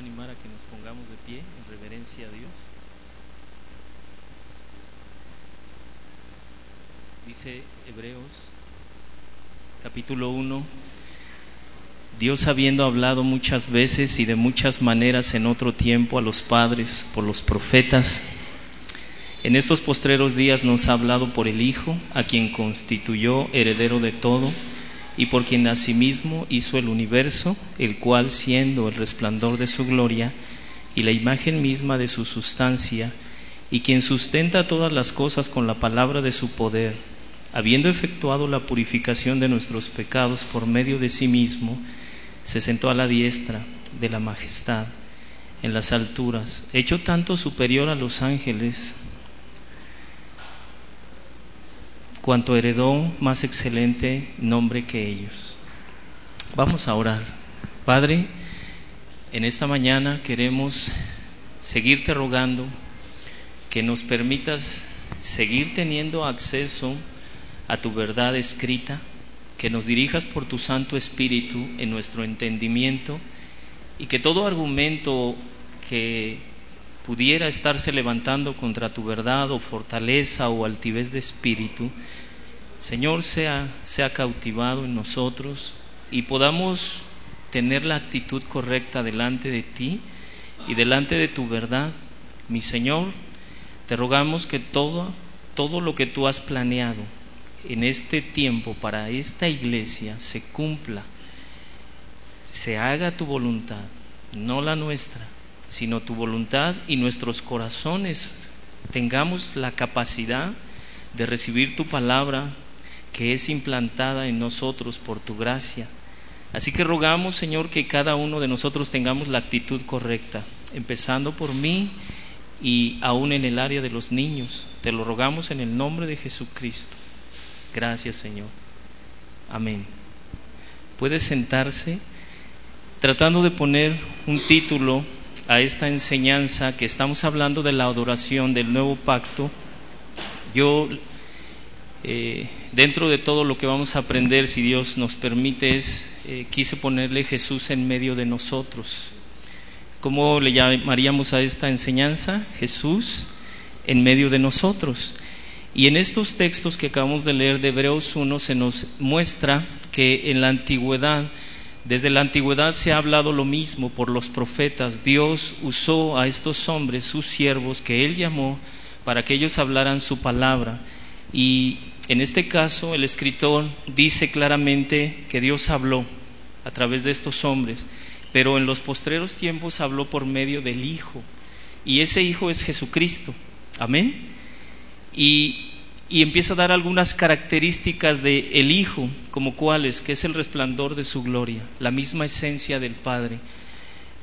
animar a que nos pongamos de pie en reverencia a Dios. Dice Hebreos capítulo 1, Dios habiendo hablado muchas veces y de muchas maneras en otro tiempo a los padres por los profetas, en estos postreros días nos ha hablado por el Hijo, a quien constituyó heredero de todo y por quien asimismo hizo el universo, el cual siendo el resplandor de su gloria y la imagen misma de su sustancia, y quien sustenta todas las cosas con la palabra de su poder, habiendo efectuado la purificación de nuestros pecados por medio de sí mismo, se sentó a la diestra de la majestad en las alturas, hecho tanto superior a los ángeles, cuanto heredó más excelente nombre que ellos. Vamos a orar. Padre, en esta mañana queremos seguirte rogando que nos permitas seguir teniendo acceso a tu verdad escrita, que nos dirijas por tu Santo Espíritu en nuestro entendimiento y que todo argumento que pudiera estarse levantando contra tu verdad o fortaleza o altivez de espíritu, Señor, sea, sea cautivado en nosotros y podamos tener la actitud correcta delante de ti y delante de tu verdad. Mi Señor, te rogamos que todo, todo lo que tú has planeado en este tiempo para esta iglesia se cumpla, se haga tu voluntad, no la nuestra, sino tu voluntad y nuestros corazones tengamos la capacidad de recibir tu palabra que es implantada en nosotros por tu gracia. Así que rogamos, Señor, que cada uno de nosotros tengamos la actitud correcta, empezando por mí y aún en el área de los niños. Te lo rogamos en el nombre de Jesucristo. Gracias, Señor. Amén. Puede sentarse tratando de poner un título a esta enseñanza que estamos hablando de la adoración del nuevo pacto. Yo, eh, dentro de todo lo que vamos a aprender, si Dios nos permite, es, eh, quise ponerle Jesús en medio de nosotros. ¿Cómo le llamaríamos a esta enseñanza? Jesús en medio de nosotros. Y en estos textos que acabamos de leer de Hebreos 1 se nos muestra que en la antigüedad, desde la antigüedad se ha hablado lo mismo por los profetas. Dios usó a estos hombres, sus siervos, que Él llamó para que ellos hablaran su palabra. Y en este caso el escritor dice claramente que Dios habló a través de estos hombres, pero en los postreros tiempos habló por medio del Hijo. Y ese Hijo es Jesucristo. Amén y, empieza a dar algunas características de el Hijo, como cuáles, que es el resplandor de su gloria, la misma esencia del Padre,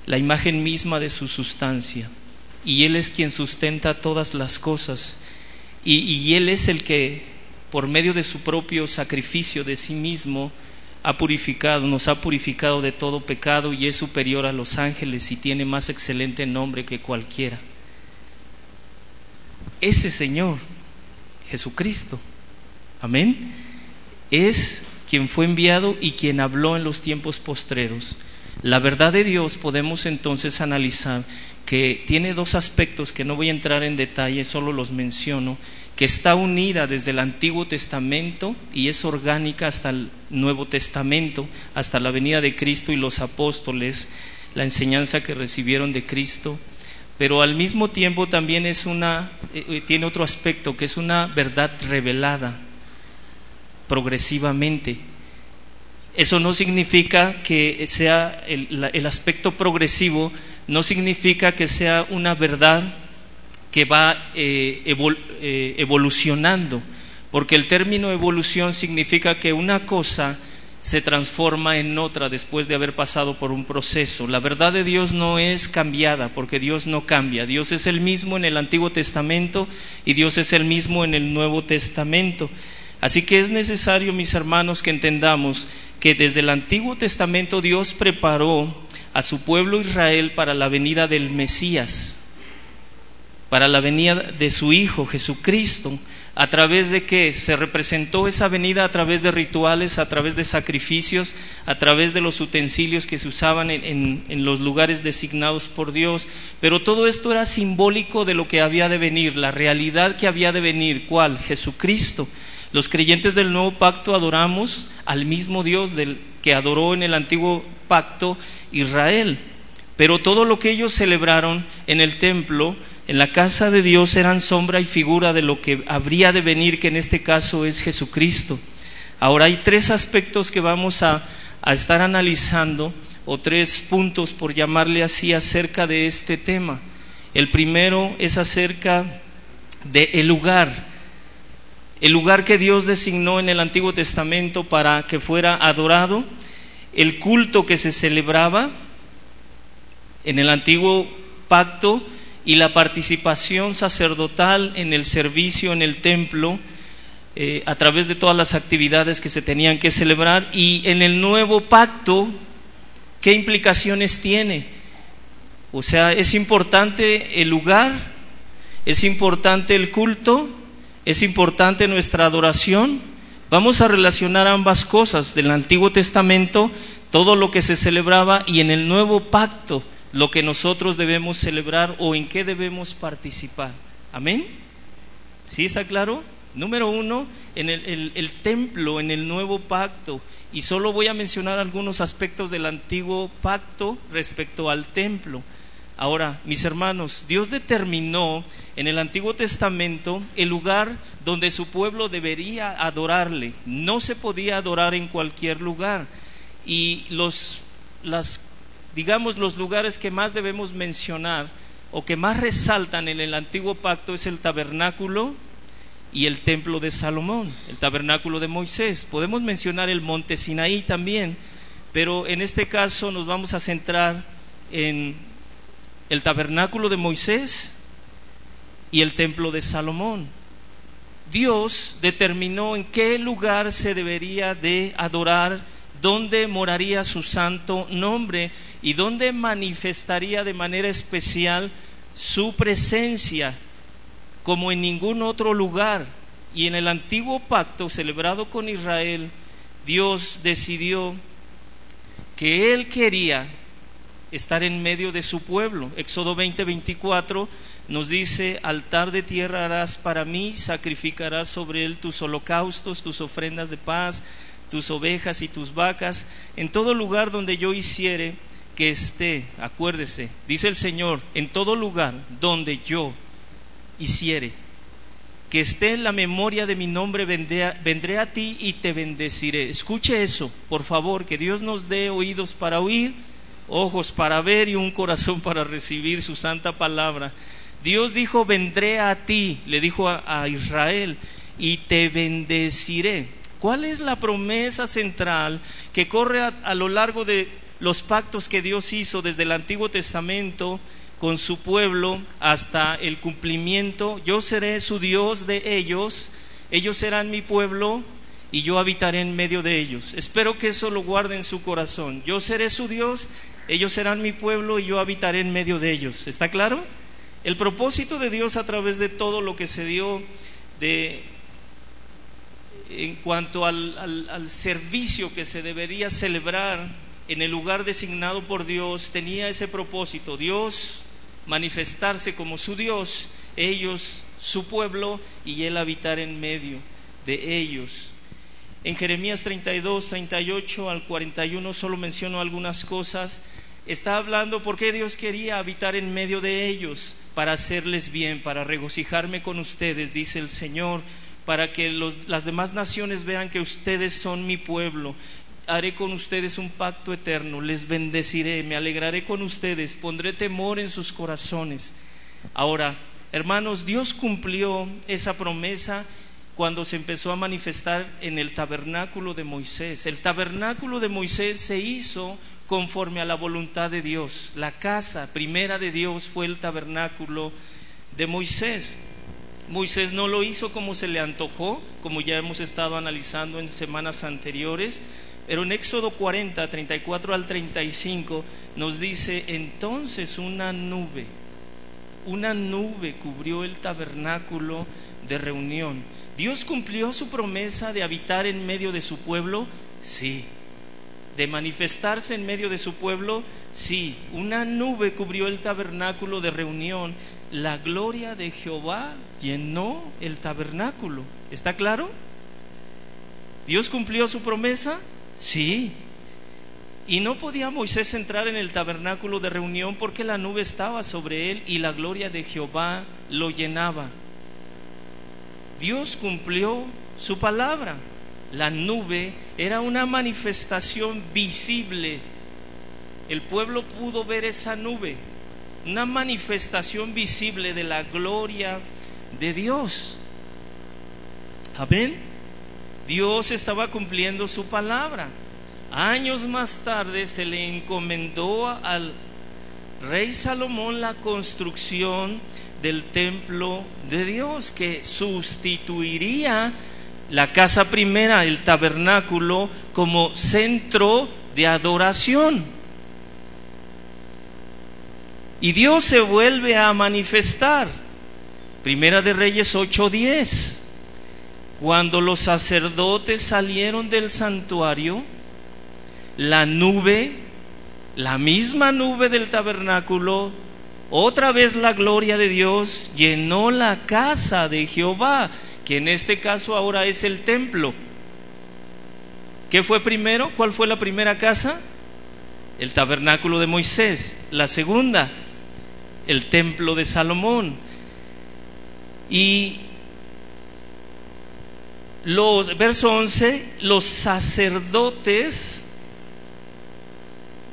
la imagen misma de su sustancia, y Él es quien sustenta todas las cosas, y, y Él es el que, por medio de su propio sacrificio de sí mismo, ha purificado, nos ha purificado de todo pecado y es superior a los ángeles y tiene más excelente nombre que cualquiera. Ese Señor Jesucristo. Amén. Es quien fue enviado y quien habló en los tiempos postreros. La verdad de Dios podemos entonces analizar que tiene dos aspectos que no voy a entrar en detalle, solo los menciono, que está unida desde el Antiguo Testamento y es orgánica hasta el Nuevo Testamento, hasta la venida de Cristo y los apóstoles, la enseñanza que recibieron de Cristo pero al mismo tiempo también es una, eh, eh, tiene otro aspecto, que es una verdad revelada progresivamente. Eso no significa que sea el, aspecto progresivo, no significa que sea una verdad que va eh, evolucionando, porque el término evolución significa que una cosa se transforma en otra después de haber pasado por un proceso. La verdad de Dios no es cambiada porque Dios no cambia. Dios es el mismo en el Antiguo Testamento y Dios es el mismo en el Nuevo Testamento. Así que es necesario, mis hermanos, que entendamos que desde el Antiguo Testamento Dios preparó a su pueblo Israel para la venida del Mesías. para la venida de su Hijo Jesucristo, a través de que se representó esa venida a través de rituales, a través de sacrificios, a través de los utensilios que se usaban en, en, los lugares designados por Dios. Pero todo esto era simbólico de lo que había de venir, la realidad que había de venir. ¿Cuál? Jesucristo. Los creyentes del nuevo pacto adoramos al mismo Dios del que adoró en el antiguo pacto Israel. Pero todo lo que ellos celebraron en el templo en la casa de Dios eran sombra y figura de lo que habría de venir, que en este caso es Jesucristo. Ahora hay tres aspectos que vamos a, estar analizando, o tres puntos, por llamarle así, acerca de este tema. El primero es acerca del el lugar, el lugar que Dios designó en el Antiguo Testamento para que fuera adorado, el culto que se celebraba en el Antiguo Pacto, y la participación sacerdotal en el servicio en el templo eh, a través de todas las actividades que se tenían que celebrar. Y en el nuevo pacto, ¿qué implicaciones tiene? O sea, es importante el lugar, es importante el culto, es importante nuestra adoración. Vamos a relacionar ambas cosas. Del Antiguo Testamento, todo lo que se celebraba y en el nuevo pacto lo que nosotros debemos celebrar o en qué debemos participar. Amén. ¿Sí está claro? Número uno, en el, templo, en el nuevo pacto. Y solo voy a mencionar algunos aspectos del antiguo pacto respecto al templo. Ahora, mis hermanos, Dios determinó en el Antiguo Testamento el lugar donde su pueblo debería adorarle. No se podía adorar en cualquier lugar. Y los, las digamos, los lugares que más debemos mencionar o que más resaltan en el antiguo pacto es el tabernáculo y el templo de Salomón, el tabernáculo de Moisés. Podemos mencionar el monte Sinaí también, pero en este caso nos vamos a centrar en el tabernáculo de Moisés y el templo de Salomón. Dios determinó en qué lugar se debería de adorar dónde moraría su santo nombre y dónde manifestaría de manera especial su presencia como en ningún otro lugar. Y en el antiguo pacto celebrado con Israel, Dios decidió que Él quería estar en medio de su pueblo. Éxodo 20, 24 nos dice, altar de tierra harás para mí, sacrificarás sobre él tus holocaustos, tus ofrendas de paz, tus ovejas y tus vacas, en todo lugar donde yo hiciere que esté, acuérdese, dice el Señor, en todo lugar donde yo hiciere, que esté en la memoria de mi nombre, vendré a, ti y te bendeciré. Escuche eso, por favor, que Dios nos dé oídos para oír, ojos para ver y un corazón para recibir su santa palabra. Dios dijo, vendré a ti, le dijo a, a Israel, y te bendeciré. ¿Cuál es la promesa central que corre a, lo largo de los pactos que Dios hizo desde el Antiguo Testamento con su pueblo hasta el cumplimiento? Yo seré su Dios de ellos, ellos serán mi pueblo y yo habitaré en medio de ellos. Espero que eso lo guarde en su corazón. Yo seré su Dios, ellos serán mi pueblo y yo habitaré en medio de ellos. ¿Está claro? El propósito de Dios a través de todo lo que se dio de en cuanto al, servicio que se debería celebrar en el lugar designado por Dios, tenía ese propósito, Dios manifestarse como su Dios, ellos su pueblo y él habitar en medio de ellos. En Jeremías 32, 38 al 41 solo menciono algunas cosas. Está hablando por qué Dios quería habitar en medio de ellos, para hacerles bien, para regocijarme con ustedes, dice el Señor para que las demás naciones vean que ustedes son mi pueblo. Haré con ustedes un pacto eterno, les bendeciré, me alegraré con ustedes, pondré temor en sus corazones. Ahora, hermanos, Dios cumplió esa promesa cuando se empezó a manifestar en el tabernáculo de Moisés. El tabernáculo de Moisés se hizo conforme a la voluntad de Dios. La casa primera de Dios fue el tabernáculo de Moisés. Moisés no lo hizo como se le antojó, como ya hemos estado analizando en semanas anteriores, pero en Éxodo 40, 34 al 35 nos dice, entonces una nube, una nube cubrió el tabernáculo de reunión. ¿Dios cumplió su promesa de habitar en medio de su pueblo? Sí. ¿De manifestarse en medio de su pueblo? Sí. Una nube cubrió el tabernáculo de reunión. La gloria de Jehová llenó el tabernáculo. ¿Está claro? ¿Dios cumplió su promesa? Sí. Y no podía Moisés entrar en el tabernáculo de reunión porque la nube estaba sobre él y la gloria de Jehová lo llenaba. Dios cumplió su palabra. La nube era una manifestación visible. El pueblo pudo ver esa nube, una manifestación visible de la gloria de Dios. Amén. Dios estaba cumpliendo su palabra. Años más tarde se le encomendó al rey Salomón la construcción del templo de Dios que sustituiría la casa primera, el tabernáculo, como centro de adoración. Y Dios se vuelve a manifestar. Primera de Reyes 8:10. Cuando los sacerdotes salieron del santuario, la nube, la misma nube del tabernáculo, otra vez la gloria de Dios llenó la casa de Jehová, que en este caso ahora es el templo. ¿Qué fue primero? ¿Cuál fue la primera casa? El tabernáculo de Moisés. La segunda, el templo de Salomón. Y los, verso 11, los sacerdotes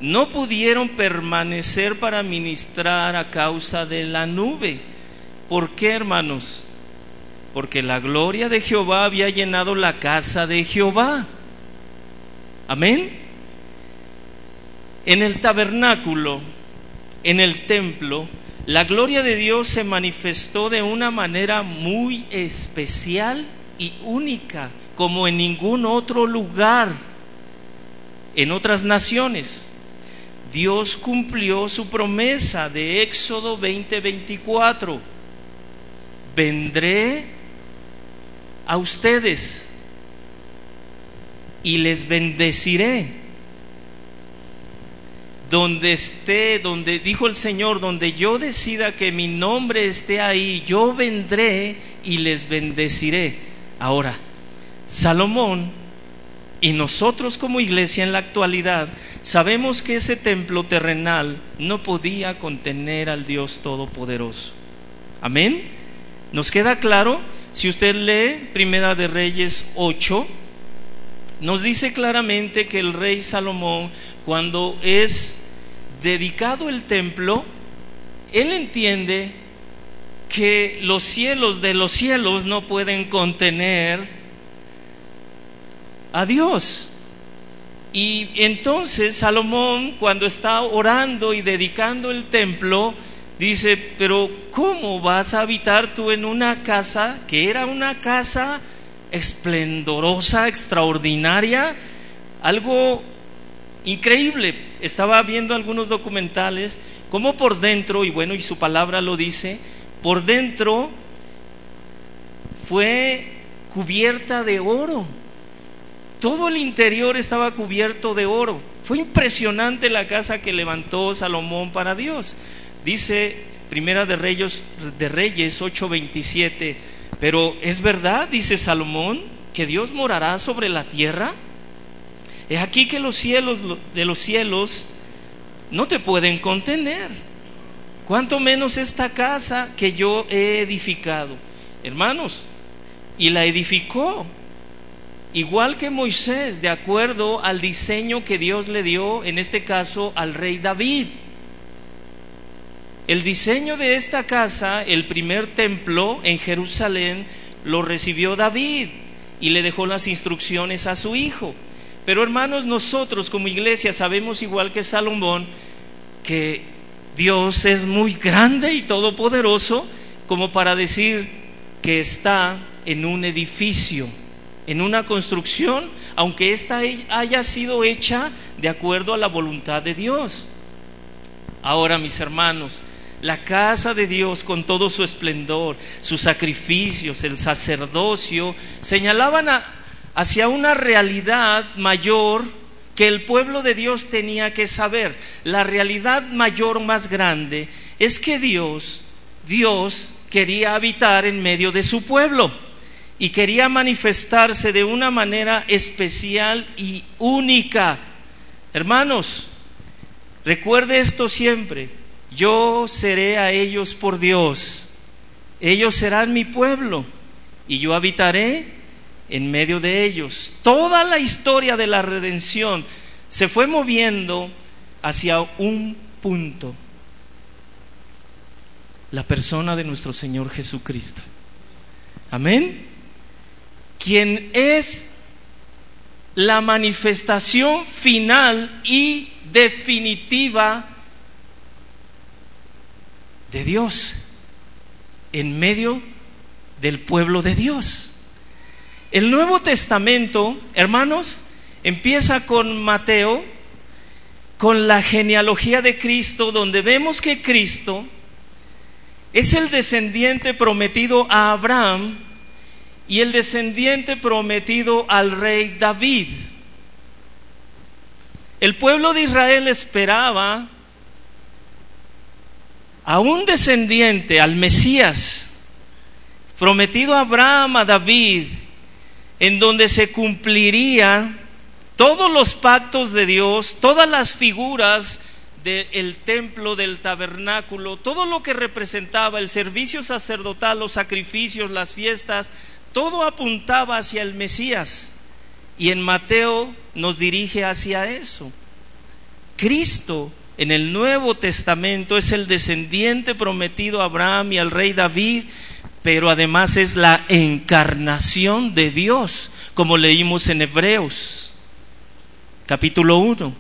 no pudieron permanecer para ministrar a causa de la nube. ¿Por qué, hermanos? Porque la gloria de Jehová había llenado la casa de Jehová. Amén. En el tabernáculo, en el templo, la gloria de Dios se manifestó de una manera muy especial y única, como en ningún otro lugar, en otras naciones. Dios cumplió su promesa de Éxodo 20:24. Vendré a ustedes y les bendeciré. Donde esté, donde dijo el Señor, donde yo decida que mi nombre esté ahí, yo vendré y les bendeciré. Ahora, Salomón y nosotros como iglesia en la actualidad sabemos que ese templo terrenal no podía contener al Dios Todopoderoso. Amén. ¿Nos queda claro? Si usted lee Primera de Reyes 8, nos dice claramente que el rey Salomón, cuando es dedicado el templo, él entiende que los cielos de los cielos no pueden contener a Dios. Y entonces Salomón, cuando está orando y dedicando el templo, dice, pero ¿cómo vas a habitar tú en una casa que era una casa esplendorosa, extraordinaria, algo increíble? Estaba viendo algunos documentales, como por dentro, y bueno, y su palabra lo dice, por dentro fue cubierta de oro todo el interior estaba cubierto de oro. Fue impresionante la casa que levantó Salomón para Dios. Dice Primera de Reyes, de Reyes 8:27, pero es verdad, dice Salomón, que Dios morará sobre la tierra. Es aquí que los cielos de los cielos no te pueden contener. Cuanto menos esta casa que yo he edificado. Hermanos, y la edificó Igual que Moisés, de acuerdo al diseño que Dios le dio, en este caso al rey David. El diseño de esta casa, el primer templo en Jerusalén, lo recibió David y le dejó las instrucciones a su hijo. Pero hermanos, nosotros como iglesia sabemos igual que Salomón que Dios es muy grande y todopoderoso como para decir que está en un edificio en una construcción, aunque ésta haya sido hecha de acuerdo a la voluntad de Dios. Ahora, mis hermanos, la casa de Dios con todo su esplendor, sus sacrificios, el sacerdocio, señalaban hacia una realidad mayor que el pueblo de Dios tenía que saber. La realidad mayor más grande es que Dios, Dios quería habitar en medio de su pueblo y quería manifestarse de una manera especial y única. Hermanos, recuerde esto siempre, yo seré a ellos por Dios, ellos serán mi pueblo y yo habitaré en medio de ellos. Toda la historia de la redención se fue moviendo hacia un punto, la persona de nuestro Señor Jesucristo. Amén quien es la manifestación final y definitiva de Dios en medio del pueblo de Dios. El Nuevo Testamento, hermanos, empieza con Mateo, con la genealogía de Cristo, donde vemos que Cristo es el descendiente prometido a Abraham y el descendiente prometido al rey David. El pueblo de Israel esperaba a un descendiente, al Mesías, prometido a Abraham, a David, en donde se cumpliría todos los pactos de Dios, todas las figuras del templo, del tabernáculo, todo lo que representaba el servicio sacerdotal, los sacrificios, las fiestas, todo apuntaba hacia el Mesías y en Mateo nos dirige hacia eso. Cristo en el Nuevo Testamento es el descendiente prometido a Abraham y al rey David, pero además es la encarnación de Dios, como leímos en Hebreos, capítulo 1.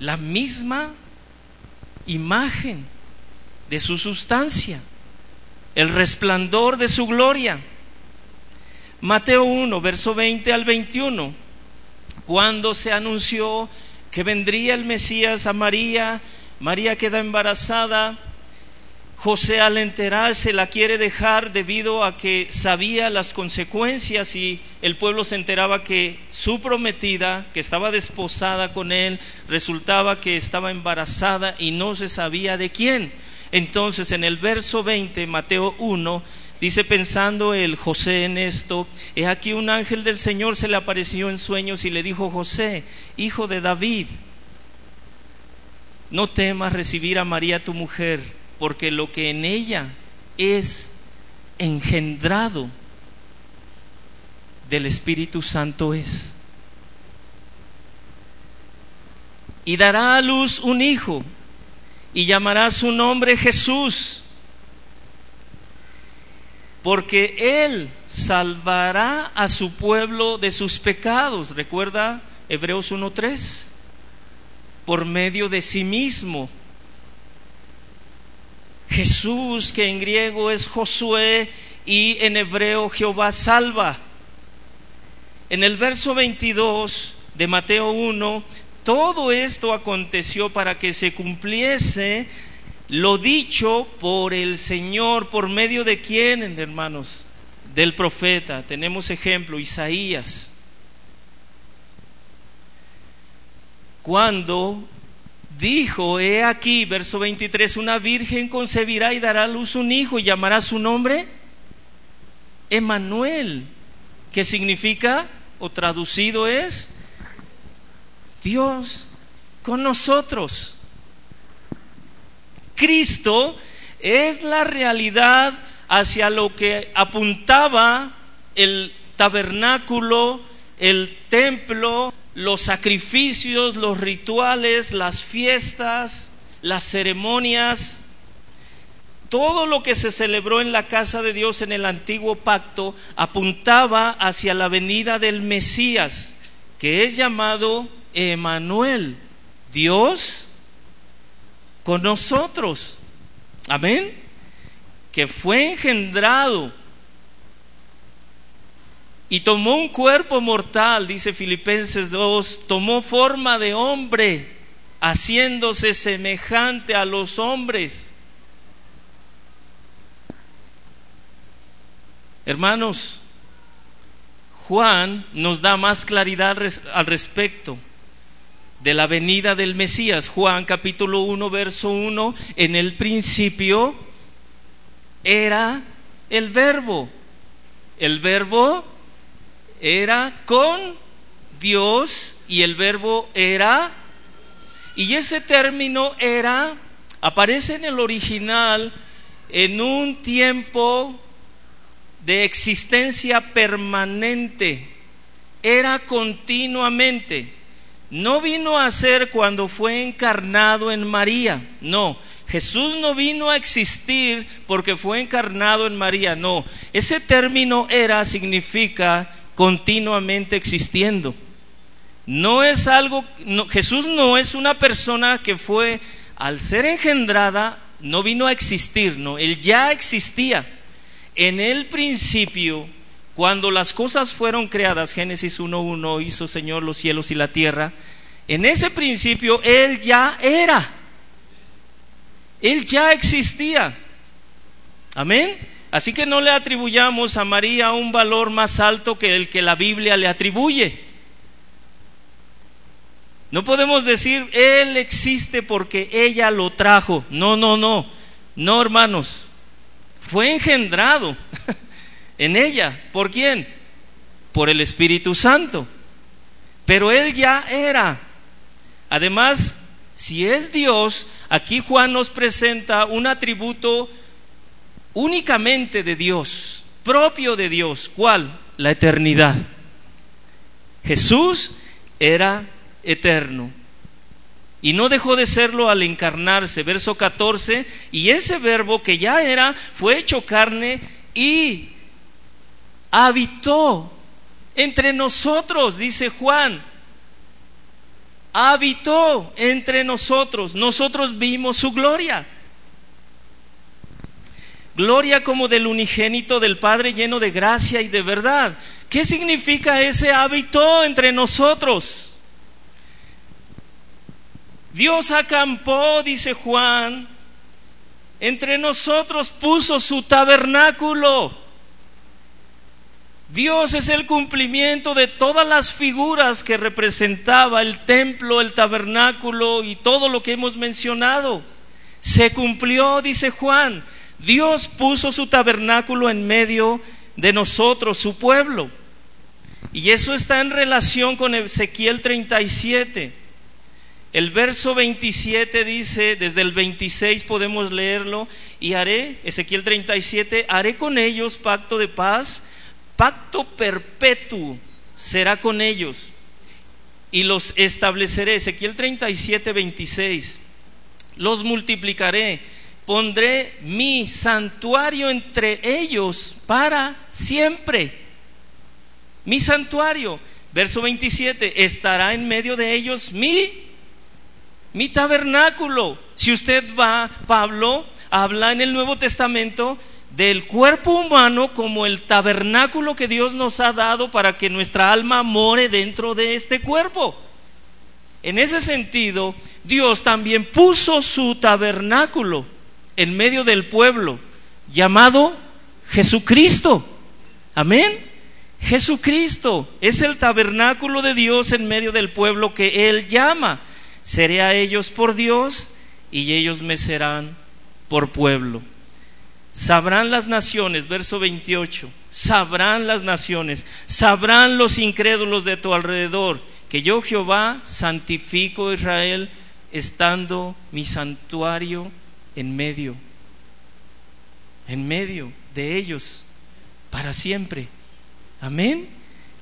La misma imagen de su sustancia el resplandor de su gloria. Mateo 1, verso 20 al 21, cuando se anunció que vendría el Mesías a María, María queda embarazada, José al enterarse la quiere dejar debido a que sabía las consecuencias y el pueblo se enteraba que su prometida, que estaba desposada con él, resultaba que estaba embarazada y no se sabía de quién. Entonces en el verso 20, Mateo 1, dice pensando el José en esto, he aquí un ángel del Señor se le apareció en sueños y le dijo, José, hijo de David, no temas recibir a María tu mujer, porque lo que en ella es engendrado del Espíritu Santo es. Y dará a luz un hijo y llamará su nombre Jesús, porque Él salvará a su pueblo de sus pecados. Recuerda Hebreos 1.3, por medio de sí mismo. Jesús, que en griego es Josué y en hebreo Jehová salva. En el verso 22 de Mateo 1 todo esto aconteció para que se cumpliese lo dicho por el Señor, por medio de quién, hermanos, del profeta. Tenemos ejemplo, Isaías. Cuando dijo, he aquí, verso 23, una virgen concebirá y dará a luz un hijo y llamará su nombre Emanuel, que significa, o traducido es, Dios con nosotros. Cristo es la realidad hacia lo que apuntaba el tabernáculo, el templo, los sacrificios, los rituales, las fiestas, las ceremonias. Todo lo que se celebró en la casa de Dios en el antiguo pacto apuntaba hacia la venida del Mesías, que es llamado Emanuel, Dios con nosotros. Amén. Que fue engendrado y tomó un cuerpo mortal, dice Filipenses 2, tomó forma de hombre haciéndose semejante a los hombres. Hermanos, Juan nos da más claridad al respecto de la venida del Mesías. Juan capítulo 1, verso 1, en el principio era el verbo. El verbo era con Dios y el verbo era, y ese término era, aparece en el original en un tiempo de existencia permanente, era continuamente. No vino a ser cuando fue encarnado en María, no. Jesús no vino a existir porque fue encarnado en María, no. Ese término era significa continuamente existiendo. No es algo, Jesús no es una persona que fue, al ser engendrada, no vino a existir, no, él ya existía. En el principio, cuando las cosas fueron creadas, Génesis 1.1 hizo Señor los cielos y la tierra, en ese principio Él ya era, Él ya existía. Amén. Así que no le atribuyamos a María un valor más alto que el que la Biblia le atribuye. No podemos decir, Él existe porque ella lo trajo. No, no, no. No, hermanos. Fue engendrado en ella. ¿Por quién? Por el Espíritu Santo. Pero Él ya era. Además, si es Dios, aquí Juan nos presenta un atributo únicamente de Dios, propio de Dios. ¿Cuál? La eternidad. Jesús era eterno. Y no dejó de serlo al encarnarse. Verso 14. Y ese verbo que ya era, fue hecho carne y habitó entre nosotros, dice Juan. Habitó entre nosotros. Nosotros vimos su gloria. Gloria como del unigénito del Padre lleno de gracia y de verdad. ¿Qué significa ese habitó entre nosotros? Dios acampó, dice Juan, entre nosotros puso su tabernáculo. Dios es el cumplimiento de todas las figuras que representaba el templo, el tabernáculo y todo lo que hemos mencionado. Se cumplió, dice Juan. Dios puso su tabernáculo en medio de nosotros, su pueblo. Y eso está en relación con Ezequiel 37. El verso 27 dice, desde el 26 podemos leerlo, y haré, Ezequiel 37, haré con ellos pacto de paz, pacto perpetuo será con ellos, y los estableceré, Ezequiel 37, 26, los multiplicaré, pondré mi santuario entre ellos para siempre, mi santuario, verso 27, estará en medio de ellos mi mi tabernáculo. Si usted va, Pablo habla en el Nuevo Testamento del cuerpo humano como el tabernáculo que Dios nos ha dado para que nuestra alma more dentro de este cuerpo. En ese sentido, Dios también puso su tabernáculo en medio del pueblo, llamado Jesucristo. Amén. Jesucristo es el tabernáculo de Dios en medio del pueblo que Él llama seré a ellos por Dios y ellos me serán por pueblo. Sabrán las naciones, verso 28, sabrán las naciones, sabrán los incrédulos de tu alrededor, que yo Jehová santifico a Israel, estando mi santuario en medio, en medio de ellos, para siempre. Amén.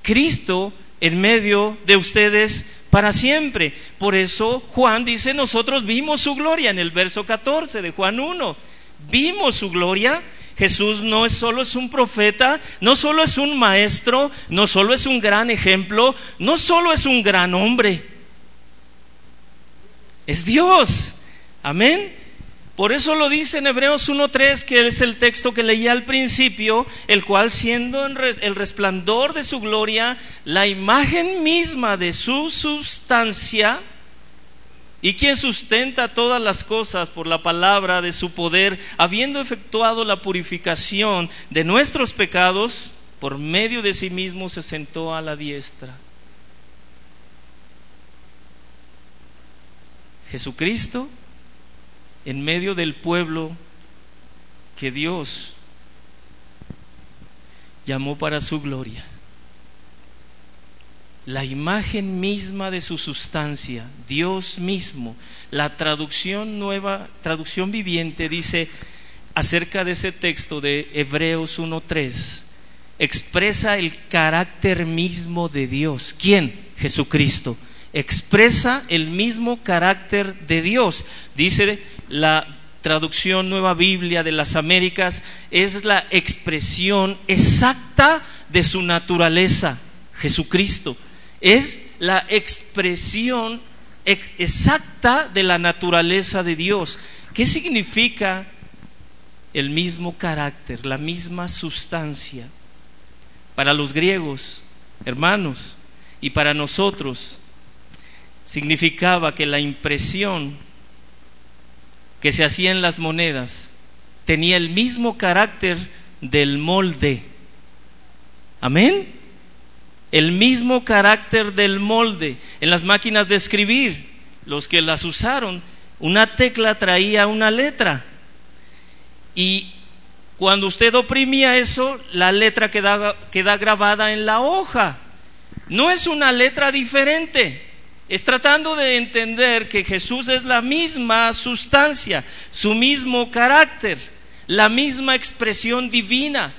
Cristo en medio de ustedes para siempre. Por eso Juan dice, nosotros vimos su gloria en el verso 14 de Juan 1. Vimos su gloria. Jesús no es solo es un profeta, no solo es un maestro, no solo es un gran ejemplo, no solo es un gran hombre. Es Dios. Amén. Por eso lo dice en Hebreos 1.3, que es el texto que leía al principio, el cual siendo el resplandor de su gloria, la imagen misma de su sustancia, y quien sustenta todas las cosas por la palabra de su poder, habiendo efectuado la purificación de nuestros pecados, por medio de sí mismo se sentó a la diestra. Jesucristo, en medio del pueblo que Dios llamó para su gloria la imagen misma de su sustancia, Dios mismo. La traducción nueva, traducción viviente dice acerca de ese texto de Hebreos 1.3, expresa el carácter mismo de Dios. ¿Quién? Jesucristo. Expresa el mismo carácter de Dios. Dice la traducción Nueva Biblia de las Américas, es la expresión exacta de su naturaleza, Jesucristo es la expresión exacta de la naturaleza de Dios. ¿Qué significa el mismo carácter, la misma sustancia? Para los griegos, hermanos, y para nosotros, significaba que la impresión que se hacía en las monedas tenía el mismo carácter del molde. Amén el mismo carácter del molde. En las máquinas de escribir, los que las usaron, una tecla traía una letra. Y cuando usted oprimía eso, la letra queda, queda grabada en la hoja. No es una letra diferente. Es tratando de entender que Jesús es la misma sustancia, su mismo carácter, la misma expresión divina.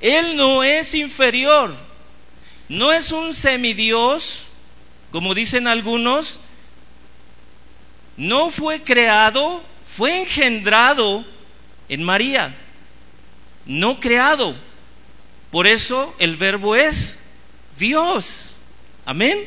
Él no es inferior, no es un semidios, como dicen algunos, no fue creado, fue engendrado en María, no creado. Por eso el verbo es Dios. Amén.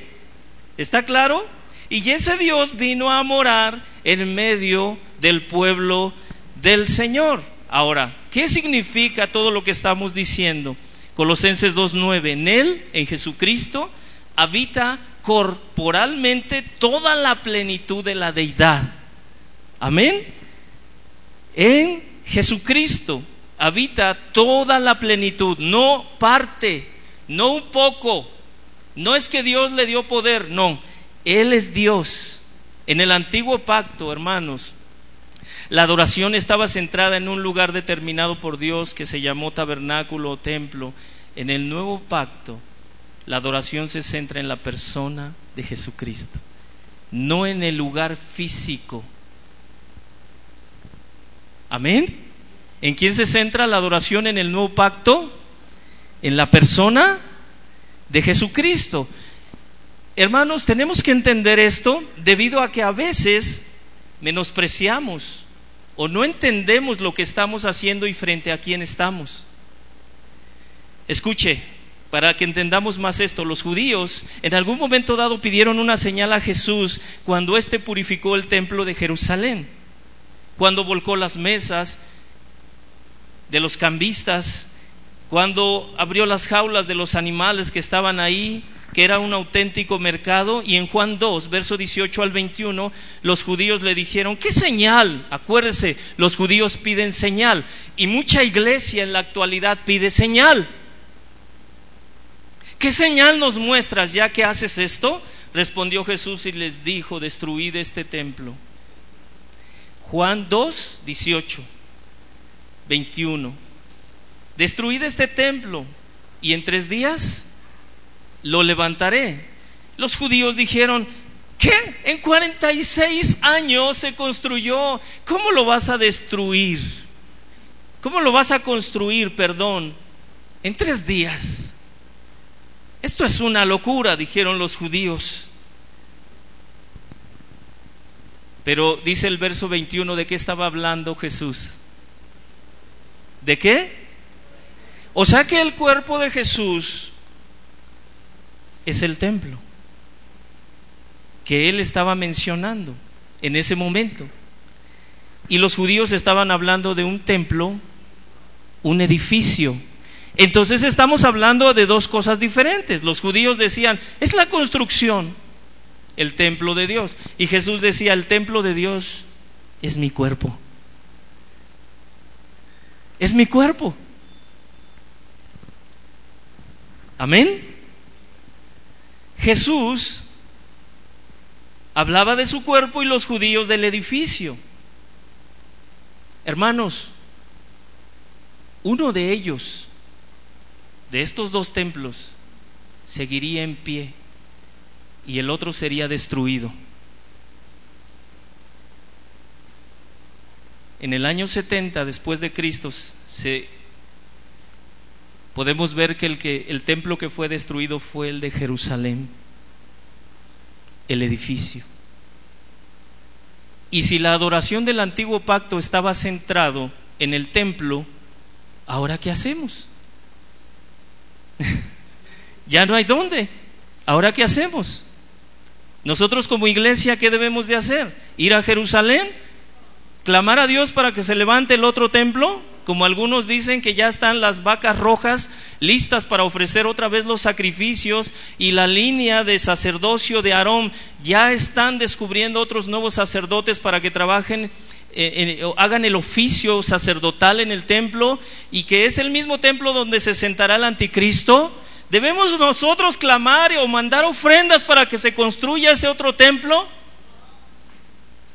¿Está claro? Y ese Dios vino a morar en medio del pueblo del Señor. Ahora, ¿qué significa todo lo que estamos diciendo? Colosenses 2.9, en Él, en Jesucristo, habita corporalmente toda la plenitud de la deidad. Amén. En Jesucristo habita toda la plenitud, no parte, no un poco. No es que Dios le dio poder, no. Él es Dios. En el antiguo pacto, hermanos, la adoración estaba centrada en un lugar determinado por Dios que se llamó tabernáculo o templo. En el nuevo pacto, la adoración se centra en la persona de Jesucristo, no en el lugar físico. Amén. ¿En quién se centra la adoración en el nuevo pacto? En la persona de Jesucristo. Hermanos, tenemos que entender esto debido a que a veces menospreciamos o no entendemos lo que estamos haciendo y frente a quién estamos. Escuche, para que entendamos más esto, los judíos en algún momento dado pidieron una señal a Jesús cuando éste purificó el templo de Jerusalén, cuando volcó las mesas de los cambistas, cuando abrió las jaulas de los animales que estaban ahí, que era un auténtico mercado, y en Juan 2, verso 18 al 21, los judíos le dijeron, ¿qué señal? Acuérdese, los judíos piden señal, y mucha iglesia en la actualidad pide señal. ¿Qué señal nos muestras ya que haces esto? Respondió Jesús y les dijo, destruid este templo. Juan 2, 18, 21. Destruid este templo y en tres días lo levantaré. Los judíos dijeron, ¿qué? En 46 años se construyó. ¿Cómo lo vas a destruir? ¿Cómo lo vas a construir, perdón? En tres días. Esto es una locura, dijeron los judíos. Pero dice el verso 21 de qué estaba hablando Jesús. ¿De qué? O sea que el cuerpo de Jesús es el templo que él estaba mencionando en ese momento. Y los judíos estaban hablando de un templo, un edificio. Entonces estamos hablando de dos cosas diferentes. Los judíos decían, es la construcción. el templo de Dios. Y Jesús decía, el templo de Dios es mi cuerpo. Es mi cuerpo. Amén. Jesús hablaba de su cuerpo y los judíos del edificio. Hermanos, uno de ellos, de estos dos templos, seguiría en pie y el otro sería destruido. En el año 70 después de Cristo se podemos ver que el, que el templo que fue destruido fue el de Jerusalén, el edificio. Y si la adoración del antiguo pacto estaba centrado en el templo, ¿ahora qué hacemos? ya no hay dónde. ¿Ahora qué hacemos? Nosotros como iglesia, ¿qué debemos de hacer? ¿Ir a Jerusalén? ¿Clamar a Dios para que se levante el otro templo? Como algunos dicen que ya están las vacas rojas listas para ofrecer otra vez los sacrificios y la línea de sacerdocio de Aarón, ya están descubriendo otros nuevos sacerdotes para que trabajen eh, hagan el oficio sacerdotal en el templo y que es el mismo templo donde se sentará el anticristo, ¿debemos nosotros clamar o mandar ofrendas para que se construya ese otro templo?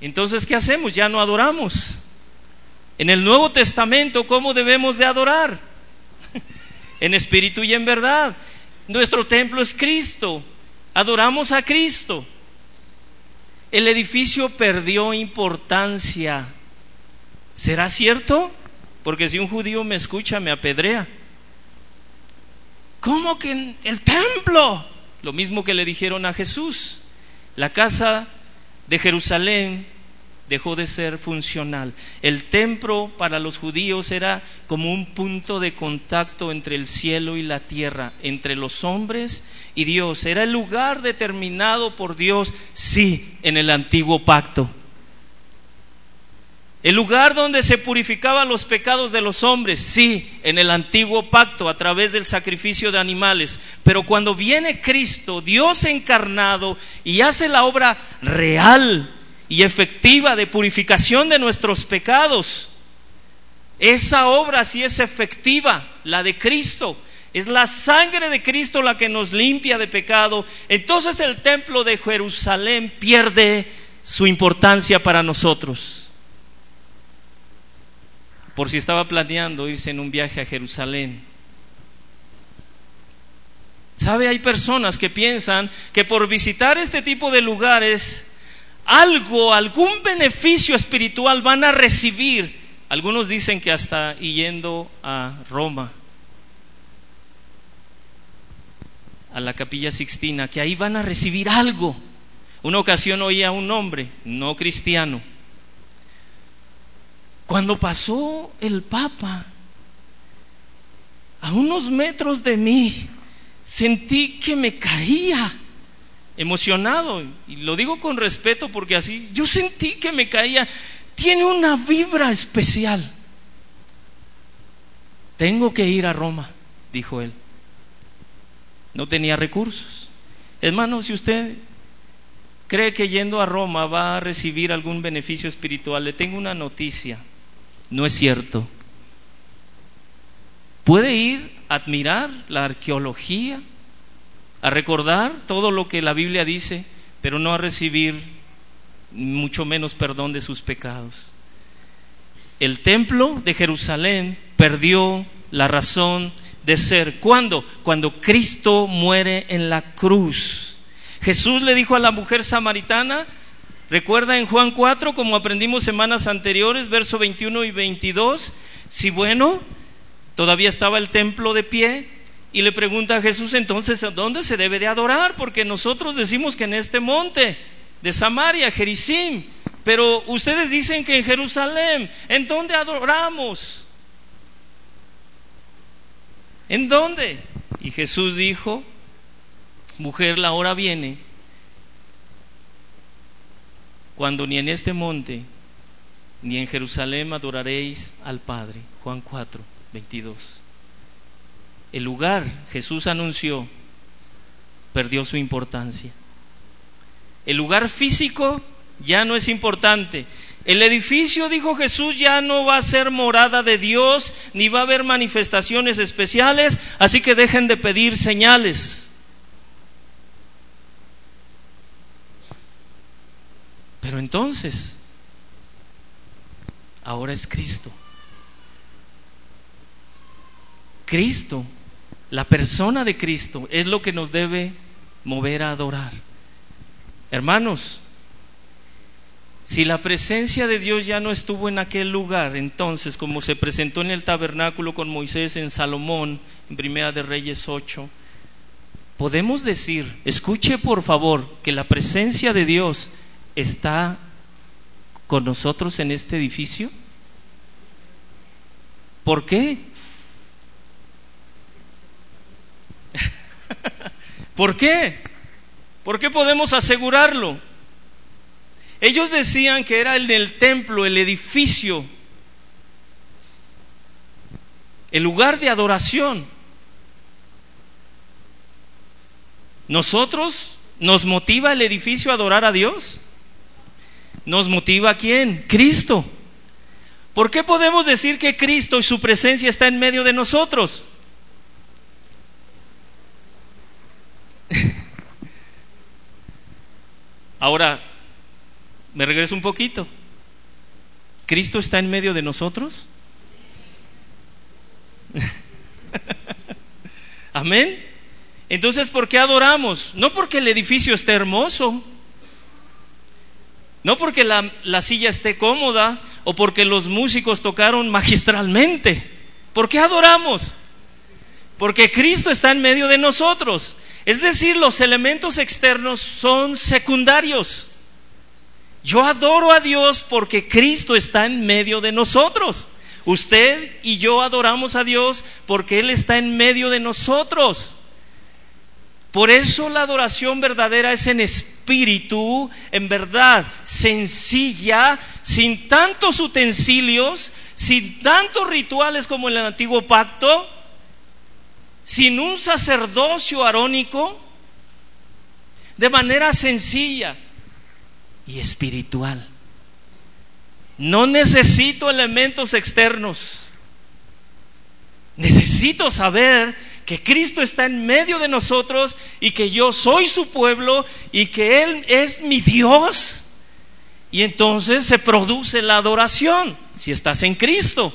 Entonces, ¿qué hacemos? Ya no adoramos. En el Nuevo Testamento, ¿cómo debemos de adorar? en espíritu y en verdad. Nuestro templo es Cristo. Adoramos a Cristo. El edificio perdió importancia. ¿Será cierto? Porque si un judío me escucha, me apedrea. ¿Cómo que el templo? Lo mismo que le dijeron a Jesús. La casa de Jerusalén dejó de ser funcional. El templo para los judíos era como un punto de contacto entre el cielo y la tierra, entre los hombres y Dios. Era el lugar determinado por Dios, sí, en el antiguo pacto. El lugar donde se purificaban los pecados de los hombres, sí, en el antiguo pacto a través del sacrificio de animales. Pero cuando viene Cristo, Dios encarnado, y hace la obra real y efectiva de purificación de nuestros pecados. Esa obra sí es efectiva, la de Cristo. Es la sangre de Cristo la que nos limpia de pecado. Entonces el templo de Jerusalén pierde su importancia para nosotros. Por si estaba planeando irse en un viaje a Jerusalén. ¿Sabe? Hay personas que piensan que por visitar este tipo de lugares algo, algún beneficio espiritual van a recibir. Algunos dicen que hasta yendo a Roma, a la capilla Sixtina, que ahí van a recibir algo. Una ocasión oía a un hombre, no cristiano, cuando pasó el Papa, a unos metros de mí, sentí que me caía emocionado, y lo digo con respeto porque así, yo sentí que me caía, tiene una vibra especial. Tengo que ir a Roma, dijo él. No tenía recursos. Hermano, si usted cree que yendo a Roma va a recibir algún beneficio espiritual, le tengo una noticia. No es cierto. Puede ir a admirar la arqueología, a recordar todo lo que la Biblia dice, pero no a recibir mucho menos perdón de sus pecados. El templo de Jerusalén perdió la razón de ser. ¿Cuándo? Cuando Cristo muere en la cruz. Jesús le dijo a la mujer samaritana, recuerda en Juan 4, como aprendimos semanas anteriores, verso 21 y 22, si bueno, todavía estaba el templo de pie, y le pregunta a Jesús entonces, ¿dónde se debe de adorar? Porque nosotros decimos que en este monte de Samaria, Jericim, pero ustedes dicen que en Jerusalén, ¿en dónde adoramos? ¿En dónde? Y Jesús dijo, mujer, la hora viene cuando ni en este monte ni en Jerusalén adoraréis al Padre. Juan 4, 22 el lugar Jesús anunció perdió su importancia. El lugar físico ya no es importante. El edificio, dijo Jesús, ya no va a ser morada de Dios, ni va a haber manifestaciones especiales, así que dejen de pedir señales. Pero entonces, ahora es Cristo. Cristo, la persona de Cristo, es lo que nos debe mover a adorar. Hermanos, si la presencia de Dios ya no estuvo en aquel lugar, entonces, como se presentó en el tabernáculo con Moisés en Salomón, en Primera de Reyes 8, podemos decir, escuche por favor, que la presencia de Dios está con nosotros en este edificio. ¿Por qué? ¿Por qué? ¿Por qué podemos asegurarlo? Ellos decían que era el del templo, el edificio, el lugar de adoración. ¿Nosotros nos motiva el edificio a adorar a Dios? ¿Nos motiva a quién? Cristo. ¿Por qué podemos decir que Cristo y su presencia está en medio de nosotros? Ahora, me regreso un poquito. ¿Cristo está en medio de nosotros? Amén. Entonces, ¿por qué adoramos? No porque el edificio esté hermoso, no porque la, la, silla esté cómoda o porque los músicos tocaron magistralmente. ¿Por qué adoramos? Porque Cristo está en medio de nosotros. Es decir, los elementos externos son secundarios. Yo adoro a Dios porque Cristo está en medio de nosotros. Usted y yo adoramos a Dios porque Él está en medio de nosotros. Por eso la adoración verdadera es en espíritu, en verdad, sencilla, sin tantos utensilios, sin tantos rituales como en el antiguo pacto, sin un sacerdocio arónico, de manera sencilla y espiritual. No necesito elementos externos. Necesito saber que Cristo está en medio de nosotros y que yo soy su pueblo y que Él es mi Dios. Y entonces se produce la adoración si estás en Cristo.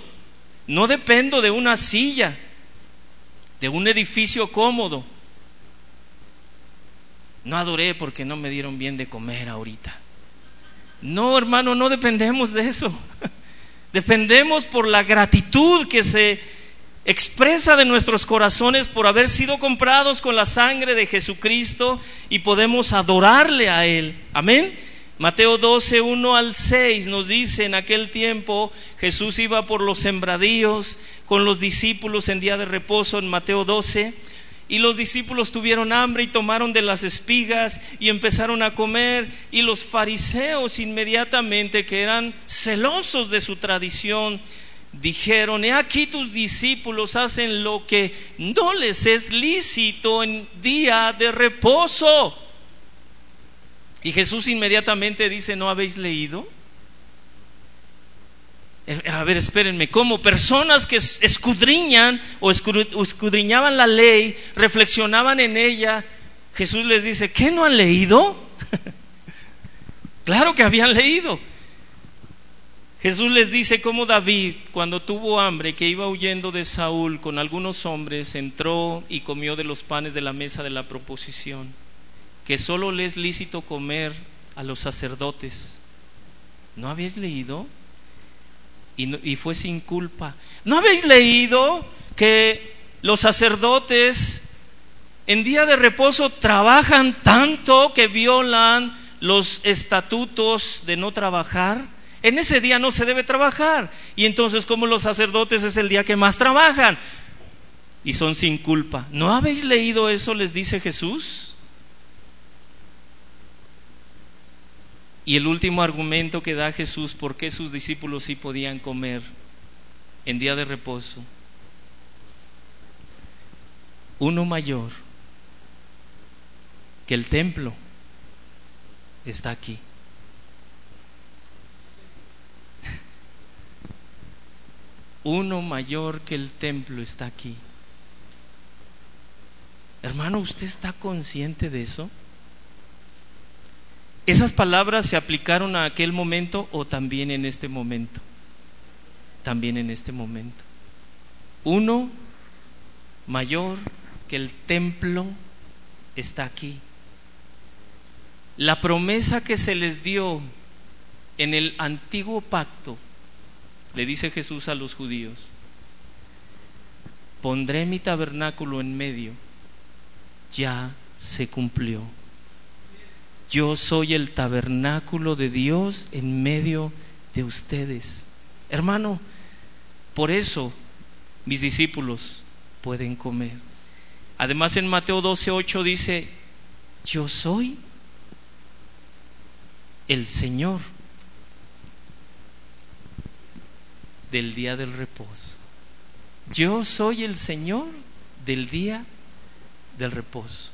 No dependo de una silla, de un edificio cómodo. No adoré porque no me dieron bien de comer ahorita. No, hermano, no dependemos de eso. Dependemos por la gratitud que se expresa de nuestros corazones por haber sido comprados con la sangre de Jesucristo y podemos adorarle a Él. Amén. Mateo 12, 1 al 6 nos dice, en aquel tiempo Jesús iba por los sembradíos con los discípulos en día de reposo en Mateo 12 y los discípulos tuvieron hambre y tomaron de las espigas y empezaron a comer. Y los fariseos inmediatamente, que eran celosos de su tradición, dijeron, he aquí tus discípulos hacen lo que no les es lícito en día de reposo. Y Jesús inmediatamente dice, ¿no habéis leído? Eh, a ver, espérenme, como personas que escudriñan o escudriñaban la ley, reflexionaban en ella, Jesús les dice, ¿qué no han leído? claro que habían leído. Jesús les dice cómo David, cuando tuvo hambre, que iba huyendo de Saúl con algunos hombres, entró y comió de los panes de la mesa de la proposición, que solo le es lícito comer a los sacerdotes. ¿No habéis leído? y, fue sin culpa. ¿No habéis leído que los sacerdotes en día de reposo trabajan tanto que violan los estatutos de no trabajar? En ese día no se debe trabajar. Y entonces, como los sacerdotes es el día que más trabajan y son sin culpa. ¿No habéis leído eso? Les dice Jesús. Y el último argumento que da Jesús por qué sus discípulos sí podían comer en día de reposo. Uno mayor que el templo está aquí. Uno mayor que el templo está aquí. Hermano, ¿usted está consciente de eso? ¿Esas palabras se aplicaron a aquel momento o también en este momento? También en este momento. Uno mayor que el templo está aquí. La promesa que se les dio en el antiguo pacto, le dice Jesús a los judíos, pondré mi tabernáculo en medio, ya se cumplió. Yo soy el tabernáculo de Dios en medio de ustedes. Hermano, por eso mis discípulos pueden comer. Además en Mateo 12:8 dice, yo soy el Señor del día del reposo. Yo soy el Señor del día del reposo.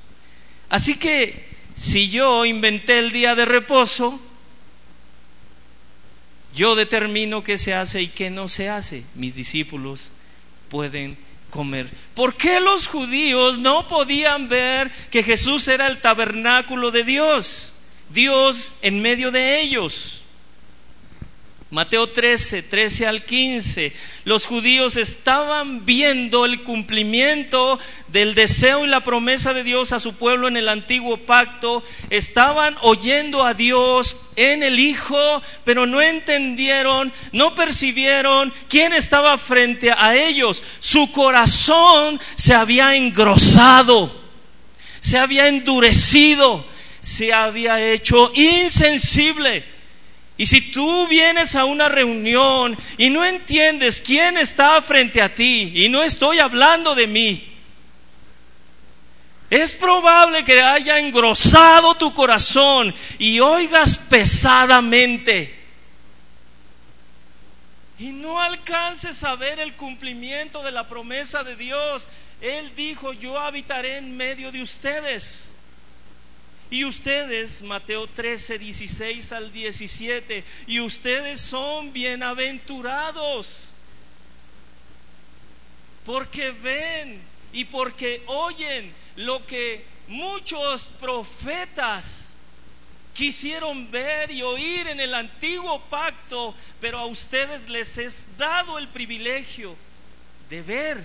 Así que si yo inventé el día de reposo, yo determino qué se hace y qué no se hace. Mis discípulos pueden comer. ¿Por qué los judíos no podían ver que Jesús era el tabernáculo de Dios? Dios en medio de ellos. Mateo 13, 13 al 15. Los judíos estaban viendo el cumplimiento del deseo y la promesa de Dios a su pueblo en el antiguo pacto. Estaban oyendo a Dios en el Hijo, pero no entendieron, no percibieron quién estaba frente a ellos. Su corazón se había engrosado, se había endurecido, se había hecho insensible y si tú vienes a una reunión y no entiendes quién está frente a ti, y no estoy hablando de mí, es probable que haya engrosado tu corazón y oigas pesadamente. Y no alcances a ver el cumplimiento de la promesa de Dios. Él dijo, yo habitaré en medio de ustedes. Y ustedes, Mateo 13, 16 al 17, y ustedes son bienaventurados. Porque ven y porque oyen lo que muchos profetas quisieron ver y oír en el antiguo pacto, pero a ustedes les es dado el privilegio de ver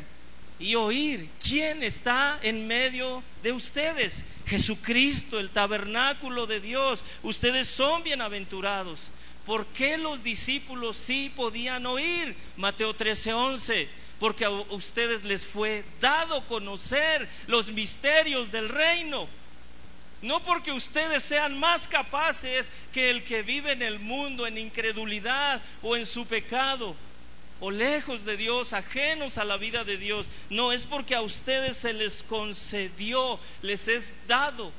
y oír quién está en medio de ustedes. Jesucristo, el tabernáculo de Dios. Ustedes son bienaventurados. ¿Por qué los discípulos sí podían oír? Mateo 13:11. Porque a ustedes les fue dado conocer los misterios del reino. No porque ustedes sean más capaces que el que vive en el mundo en incredulidad o en su pecado o lejos de Dios, ajenos a la vida de Dios. No, es porque a ustedes se les concedió, les es dado.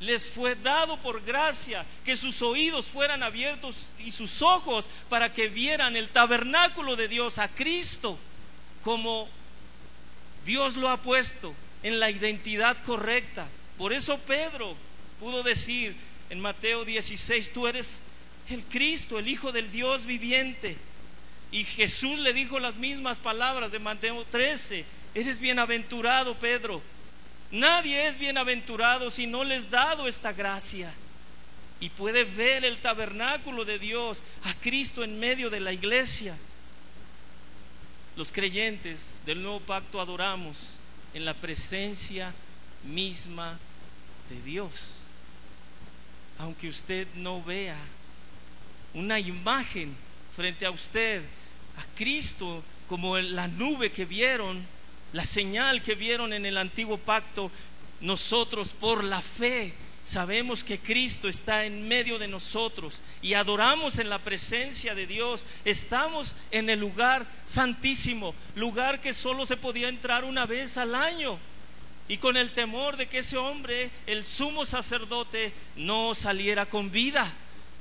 Les fue dado por gracia que sus oídos fueran abiertos y sus ojos para que vieran el tabernáculo de Dios, a Cristo, como Dios lo ha puesto en la identidad correcta. Por eso Pedro pudo decir en Mateo 16, tú eres el Cristo, el Hijo del Dios viviente. Y Jesús le dijo las mismas palabras de Mateo 13, eres bienaventurado Pedro. Nadie es bienaventurado si no les dado esta gracia. Y puede ver el tabernáculo de Dios, a Cristo en medio de la iglesia. Los creyentes del nuevo pacto adoramos en la presencia misma de Dios. Aunque usted no vea una imagen frente a usted a Cristo como la nube que vieron, la señal que vieron en el antiguo pacto, nosotros por la fe sabemos que Cristo está en medio de nosotros y adoramos en la presencia de Dios. Estamos en el lugar santísimo, lugar que solo se podía entrar una vez al año. Y con el temor de que ese hombre, el sumo sacerdote, no saliera con vida.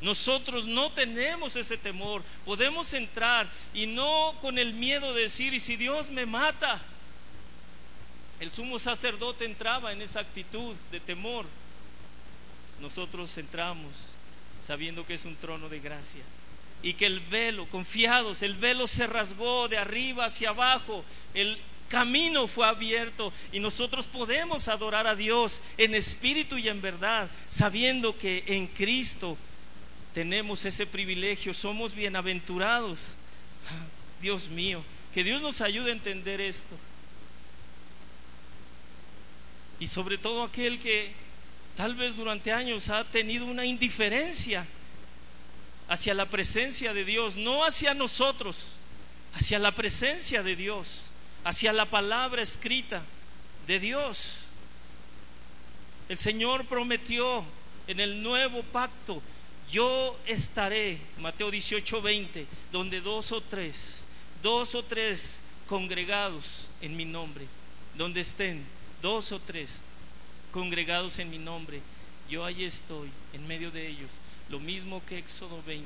Nosotros no tenemos ese temor. Podemos entrar y no con el miedo de decir, ¿y si Dios me mata? El sumo sacerdote entraba en esa actitud de temor. nosotros entramos sabiendo que es un trono de gracia y que el velo, confiados, el velo se rasgó de arriba hacia abajo, el camino fue abierto y nosotros podemos adorar a Dios en espíritu y en verdad, sabiendo que en Cristo tenemos ese privilegio, somos bienaventurados. Dios mío, que Dios nos ayude a entender esto. Y sobre todo aquel que tal vez durante años ha tenido una indiferencia hacia la presencia de Dios, no hacia nosotros, hacia la presencia de Dios, hacia la palabra escrita de Dios. El Señor prometió en el nuevo pacto, yo estaré, Mateo 18, 20, donde dos o tres, dos o tres congregados en mi nombre, donde estén dos o tres congregados en mi nombre, yo ahí estoy, en medio de ellos. Lo mismo que Éxodo 20.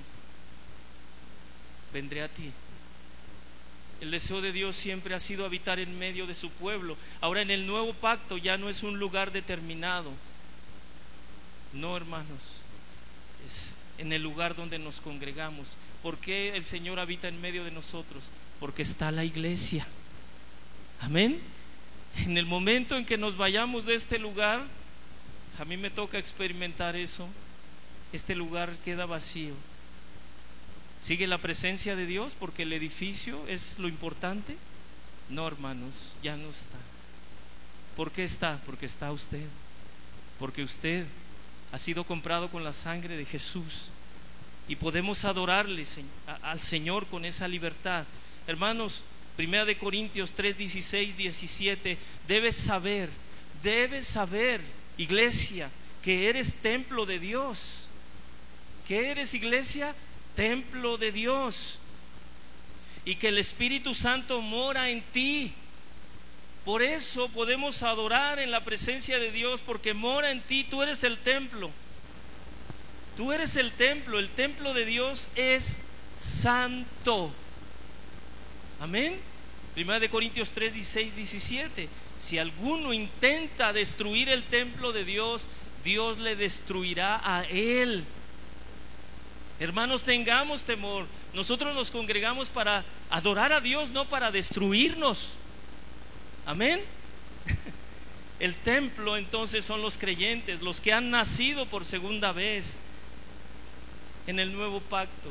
Vendré a ti. El deseo de Dios siempre ha sido habitar en medio de su pueblo. Ahora en el nuevo pacto ya no es un lugar determinado. No, hermanos. En el lugar donde nos congregamos. ¿Por qué el Señor habita en medio de nosotros? Porque está la iglesia. Amén. En el momento en que nos vayamos de este lugar, a mí me toca experimentar eso este lugar queda vacío. ¿Sigue la presencia de Dios porque el edificio es lo importante? No, hermanos, ya no está. ¿Por qué está? Porque está usted. Porque usted ha sido comprado con la sangre de Jesús. Y podemos adorarle al Señor con esa libertad. Hermanos, Primera de Corintios 3, 16, 17, debes saber, debes saber, iglesia, que eres templo de Dios ¿Qué eres iglesia? Templo de Dios. Y que el Espíritu Santo mora en ti. Por eso podemos adorar en la presencia de Dios, porque mora en ti. Tú eres el templo. Tú eres el templo. El templo de Dios es santo. Amén. Primera de Corintios 3, 16, 17. Si alguno intenta destruir el templo de Dios, Dios le destruirá a él. Hermanos, tengamos temor. Nosotros nos congregamos para adorar a Dios, no para destruirnos. Amén. El templo entonces son los creyentes, los que han nacido por segunda vez en el nuevo pacto.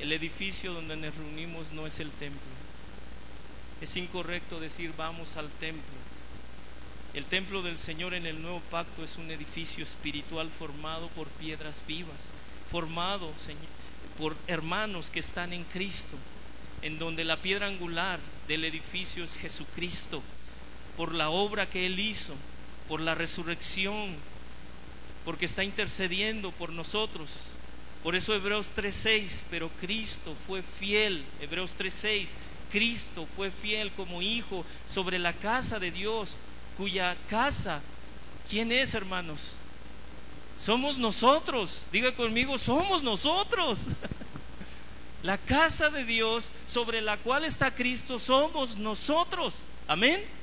El edificio donde nos reunimos no es el templo. Es incorrecto decir vamos al templo. El templo del Señor en el nuevo pacto es un edificio espiritual formado por piedras vivas formado por hermanos que están en Cristo, en donde la piedra angular del edificio es Jesucristo, por la obra que Él hizo, por la resurrección, porque está intercediendo por nosotros. Por eso Hebreos 3:6, pero Cristo fue fiel, Hebreos 3:6, Cristo fue fiel como hijo sobre la casa de Dios, cuya casa, ¿quién es, hermanos? Somos nosotros. Diga conmigo, somos nosotros. La casa de Dios sobre la cual está Cristo somos nosotros. Amén.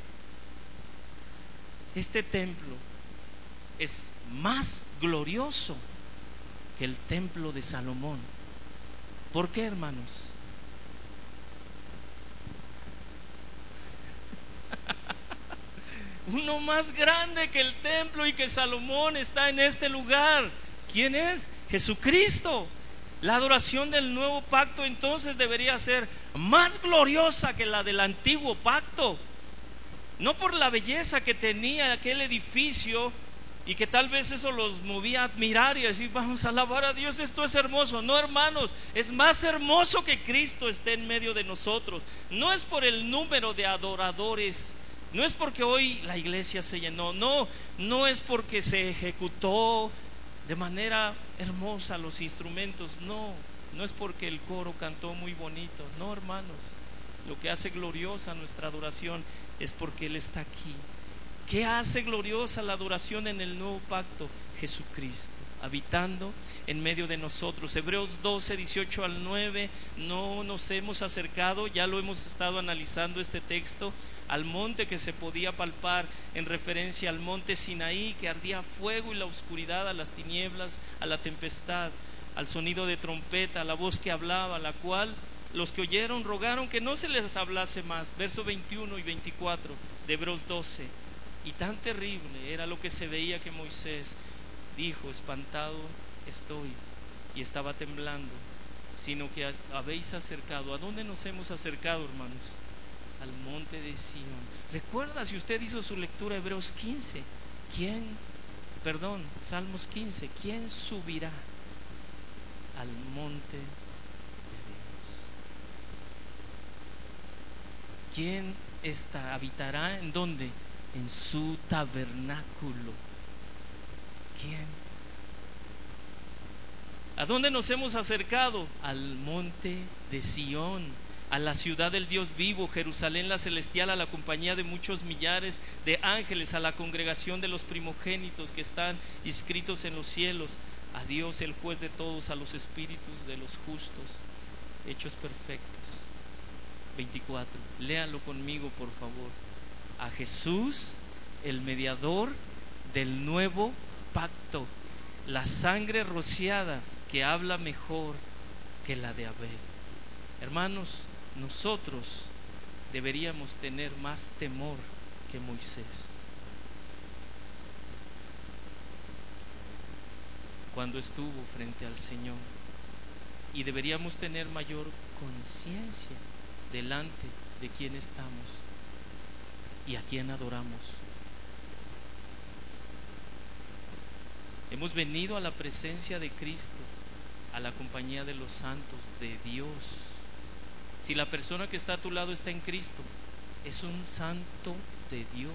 Este templo es más glorioso que el templo de Salomón. ¿Por qué, hermanos? uno más grande que el templo y que Salomón está en este lugar. ¿Quién es? Jesucristo. La adoración del nuevo pacto entonces debería ser más gloriosa que la del antiguo pacto. No por la belleza que tenía aquel edificio y que tal vez eso los movía a admirar y decir, vamos a alabar a Dios, esto es hermoso. No, hermanos, es más hermoso que Cristo esté en medio de nosotros. No es por el número de adoradores no es porque hoy la iglesia se llenó, no, no es porque se ejecutó de manera hermosa los instrumentos, no, no es porque el coro cantó muy bonito, no hermanos, lo que hace gloriosa nuestra adoración es porque Él está aquí. ¿Qué hace gloriosa la adoración en el nuevo pacto? Jesucristo. habitando en medio de nosotros. Hebreos 12, 18 al 9, no nos hemos acercado, ya lo hemos estado analizando este texto, al monte que se podía palpar en referencia al monte Sinaí, que ardía fuego y la oscuridad, a las tinieblas, a la tempestad, al sonido de trompeta, a la voz que hablaba, la cual los que oyeron rogaron que no se les hablase más. Verso 21 y 24 de Hebreos 12. Y tan terrible era lo que se veía que Moisés dijo, espantado estoy, y estaba temblando, sino que habéis acercado. ¿A dónde nos hemos acercado, hermanos? Al monte de Sión. Recuerda, si usted hizo su lectura Hebreos 15, ¿quién, perdón, Salmos 15, ¿quién subirá al monte de Dios? ¿Quién está, habitará en dónde? En su tabernáculo. ¿Quién? ¿A dónde nos hemos acercado? Al monte de Sión, a la ciudad del Dios vivo, Jerusalén la celestial, a la compañía de muchos millares de ángeles, a la congregación de los primogénitos que están inscritos en los cielos, a Dios el juez de todos, a los espíritus de los justos, hechos perfectos. 24. Léalo conmigo, por favor. A Jesús, el mediador del nuevo pacto, la sangre rociada que habla mejor que la de Abel. Hermanos, nosotros deberíamos tener más temor que Moisés. Cuando estuvo frente al Señor. Y deberíamos tener mayor conciencia delante de quién estamos y a quién adoramos. Hemos venido a la presencia de Cristo, a la compañía de los santos, de Dios. Si la persona que está a tu lado está en Cristo, es un santo de Dios.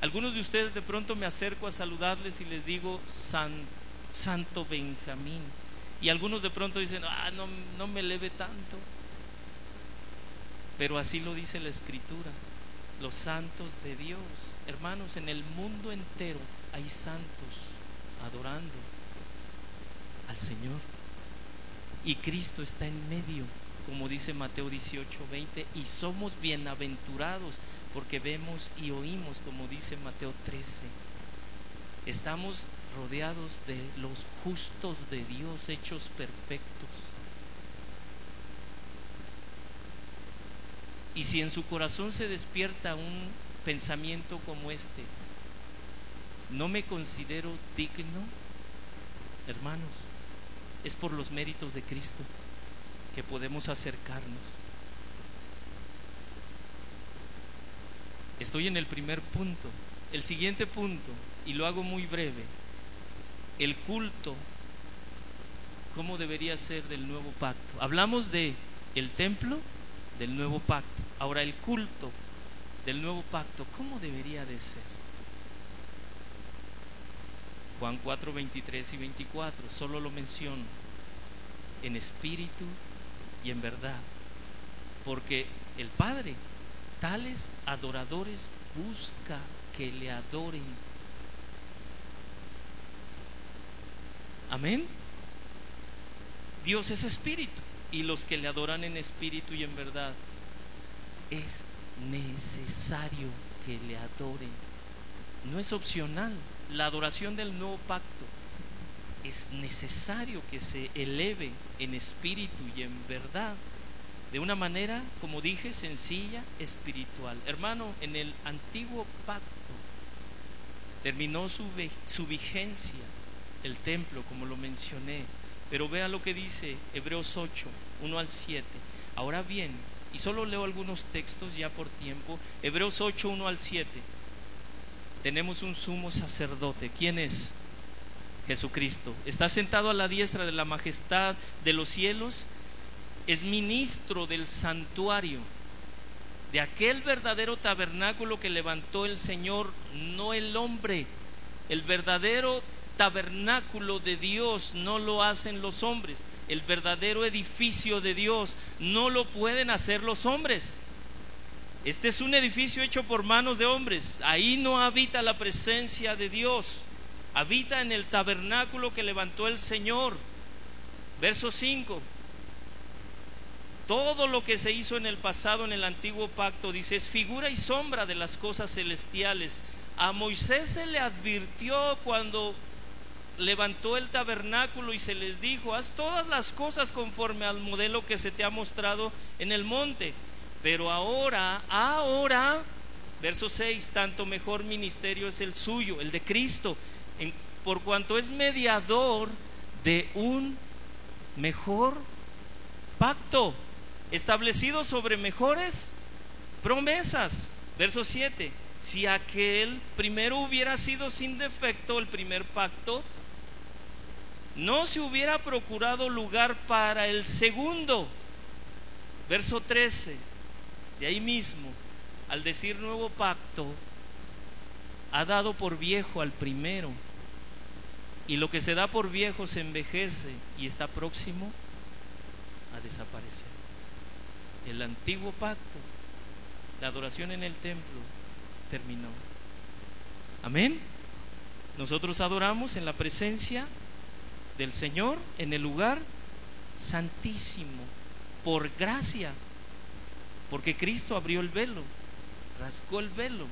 Algunos de ustedes de pronto me acerco a saludarles y les digo San, Santo Benjamín. Y algunos de pronto dicen, ah, no, no me eleve tanto. Pero así lo dice la Escritura, los santos de Dios. Hermanos, en el mundo entero hay santos adorando al Señor. Y Cristo está en medio, como dice Mateo 18, 20, y somos bienaventurados porque vemos y oímos, como dice Mateo 13. Estamos rodeados de los justos de Dios, hechos perfectos. Y si en su corazón se despierta un pensamiento como este, no me considero digno, hermanos, es por los méritos de Cristo que podemos acercarnos. Estoy en el primer punto. El siguiente punto, y lo hago muy breve, el culto, ¿cómo debería ser del nuevo pacto? Hablamos de el templo del nuevo pacto. Ahora el culto del nuevo pacto, ¿cómo debería de ser? Juan 4, 23 y 24, solo lo menciono en espíritu y en verdad, porque el Padre tales adoradores busca que le adoren. Amén. Dios es espíritu y los que le adoran en espíritu y en verdad es necesario que le adoren. No es opcional la adoración del nuevo pacto es necesario que se eleve en espíritu y en verdad, de una manera, como dije, sencilla, espiritual. Hermano, en el antiguo pacto terminó su, su vigencia el templo, como lo mencioné, pero vea lo que dice Hebreos 8, 1 al 7. Ahora bien, y solo leo algunos textos ya por tiempo, Hebreos 8, 1 al 7 tenemos un sumo sacerdote. ¿Quién es? Jesucristo. Está sentado a la diestra de la majestad de los cielos. Es ministro del santuario, de aquel verdadero tabernáculo que levantó el Señor, no el hombre. El verdadero tabernáculo de Dios no lo hacen los hombres. El verdadero edificio de Dios no lo pueden hacer los hombres. Este es un edificio hecho por manos de hombres. Ahí no habita la presencia de Dios. habita en el tabernáculo que levantó el Señor. Verso 5. Todo lo que se hizo en el pasado, en el antiguo pacto, dice, es figura y sombra de las cosas celestiales. A Moisés se le advirtió cuando levantó el tabernáculo y se les dijo, haz todas las cosas conforme al modelo que se te ha mostrado en el monte. Pero ahora, ahora, verso 6, tanto mejor ministerio es el suyo, el de Cristo, por cuanto es mediador de un mejor pacto, establecido sobre mejores promesas. Verso 7, si aquel primero hubiera sido sin defecto, el primer pacto, no se hubiera procurado lugar para el segundo. Verso 13, de ahí mismo, al decir nuevo pacto, ha dado por viejo al primero. Y lo que se da por viejo se envejece y está próximo a desaparecer. El antiguo pacto, la adoración en el templo, terminó. Amén. Nosotros adoramos en la presencia del Señor en el lugar santísimo, por gracia, porque Cristo abrió el velo, rascó el velo,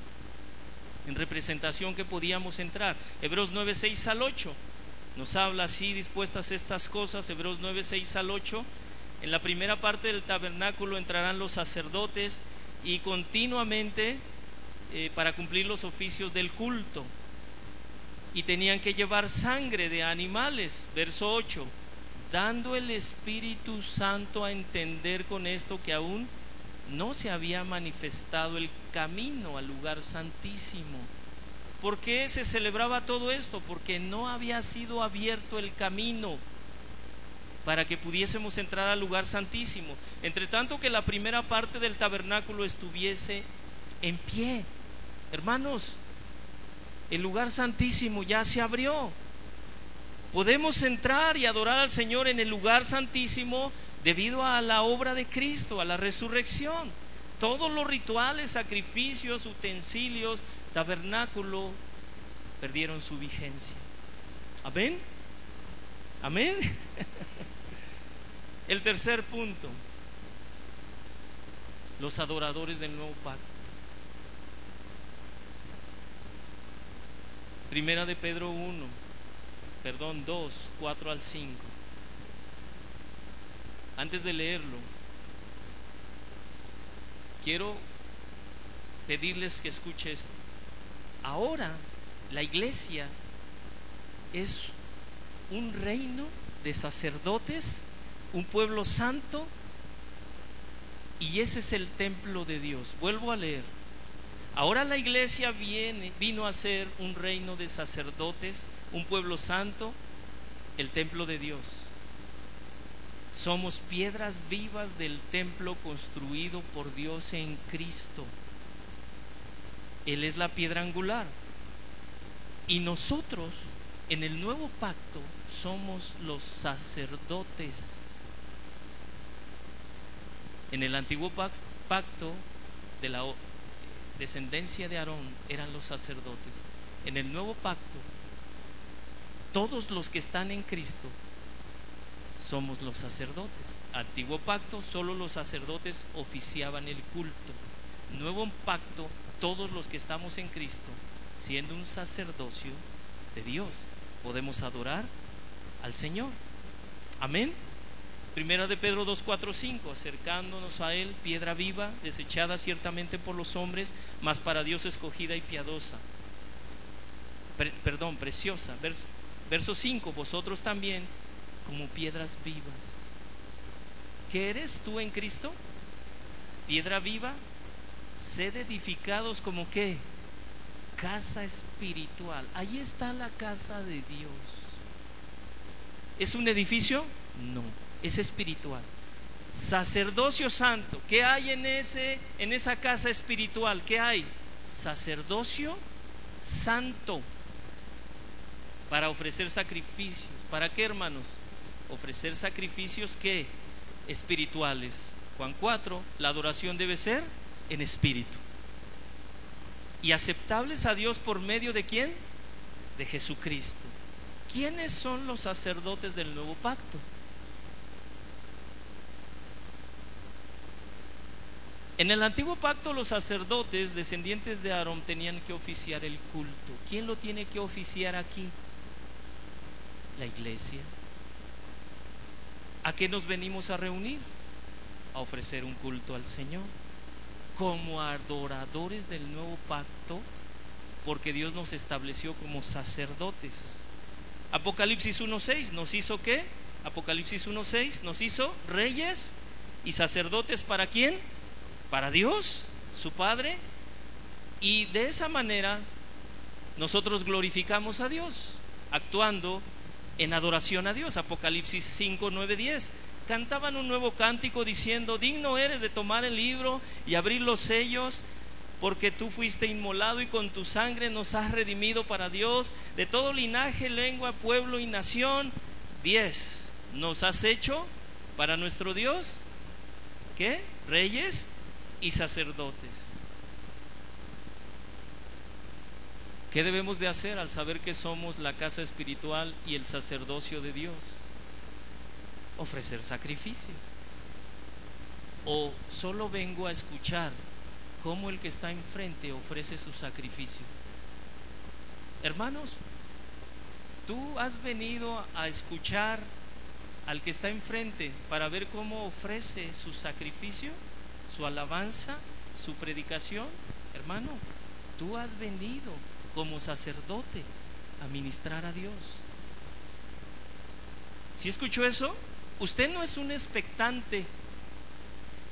en representación que podíamos entrar. Hebreos 9, 6 al 8 nos habla así dispuestas estas cosas, Hebreos 9, 6 al 8. En la primera parte del tabernáculo entrarán los sacerdotes y continuamente eh, para cumplir los oficios del culto y tenían que llevar sangre de animales. Verso 8, dando el Espíritu Santo a entender con esto que aún no se había manifestado el camino al lugar santísimo. ¿Por qué se celebraba todo esto? Porque no había sido abierto el camino para que pudiésemos entrar al lugar santísimo. Entre tanto que la primera parte del tabernáculo estuviese en pie. Hermanos, el lugar santísimo ya se abrió. Podemos entrar y adorar al Señor en el lugar santísimo debido a la obra de Cristo, a la resurrección. Todos los rituales, sacrificios, utensilios, tabernáculo perdieron su vigencia. Amén. Amén. El tercer punto, los adoradores del nuevo pacto. Primera de Pedro 1, perdón, 2, 4 al 5. Antes de leerlo, quiero pedirles que escuchen esto. Ahora la iglesia es un reino de sacerdotes, un pueblo santo, y ese es el templo de Dios. Vuelvo a leer. Ahora la iglesia viene, vino a ser un reino de sacerdotes, un pueblo santo, el templo de Dios. Somos piedras vivas del templo construido por Dios en Cristo. Él es la piedra angular. Y nosotros, en el nuevo pacto, somos los sacerdotes. En el antiguo pacto de la descendencia de Aarón eran los sacerdotes. En el nuevo pacto, todos los que están en Cristo somos los sacerdotes. Antiguo pacto, solo los sacerdotes oficiaban el culto. Nuevo pacto, todos los que estamos en Cristo, siendo un sacerdocio de Dios, podemos adorar al Señor. Amén. Primera de Pedro 2, 4, 5, acercándonos a Él, piedra viva, desechada ciertamente por los hombres, mas para Dios escogida y piadosa. perdón, preciosa. Verso, verso 5, vosotros también como piedras vivas. ¿Qué eres tú en Cristo? Piedra viva, sed edificados como qué? Casa espiritual. Ahí está la casa de Dios. ¿Es un edificio? No es espiritual. Sacerdocio santo, ¿qué hay en ese en esa casa espiritual? ¿Qué hay? Sacerdocio santo para ofrecer sacrificios. ¿Para qué, hermanos? Ofrecer sacrificios que espirituales. Juan 4, la adoración debe ser en espíritu. Y aceptables a Dios por medio de quién? de Jesucristo. ¿Quiénes son los sacerdotes del nuevo pacto? En el antiguo pacto los sacerdotes descendientes de Aarón tenían que oficiar el culto. ¿Quién lo tiene que oficiar aquí? La iglesia. ¿A qué nos venimos a reunir? A ofrecer un culto al Señor. Como adoradores del nuevo pacto, porque Dios nos estableció como sacerdotes. Apocalipsis 1.6 nos hizo qué? Apocalipsis 1.6 nos hizo reyes y sacerdotes para quién? Para Dios, su Padre, y de esa manera nosotros glorificamos a Dios, actuando en adoración a Dios. Apocalipsis 5, 9, 10. Cantaban un nuevo cántico diciendo, digno eres de tomar el libro y abrir los sellos, porque tú fuiste inmolado y con tu sangre nos has redimido para Dios de todo linaje, lengua, pueblo y nación. 10. Nos has hecho para nuestro Dios, ¿qué? Reyes y sacerdotes. ¿Qué debemos de hacer al saber que somos la casa espiritual y el sacerdocio de Dios? Ofrecer sacrificios. ¿O solo vengo a escuchar cómo el que está enfrente ofrece su sacrificio? Hermanos, tú has venido a escuchar al que está enfrente para ver cómo ofrece su sacrificio su alabanza, su predicación, hermano, tú has venido como sacerdote a ministrar a Dios. ¿Si escuchó eso? Usted no es un expectante.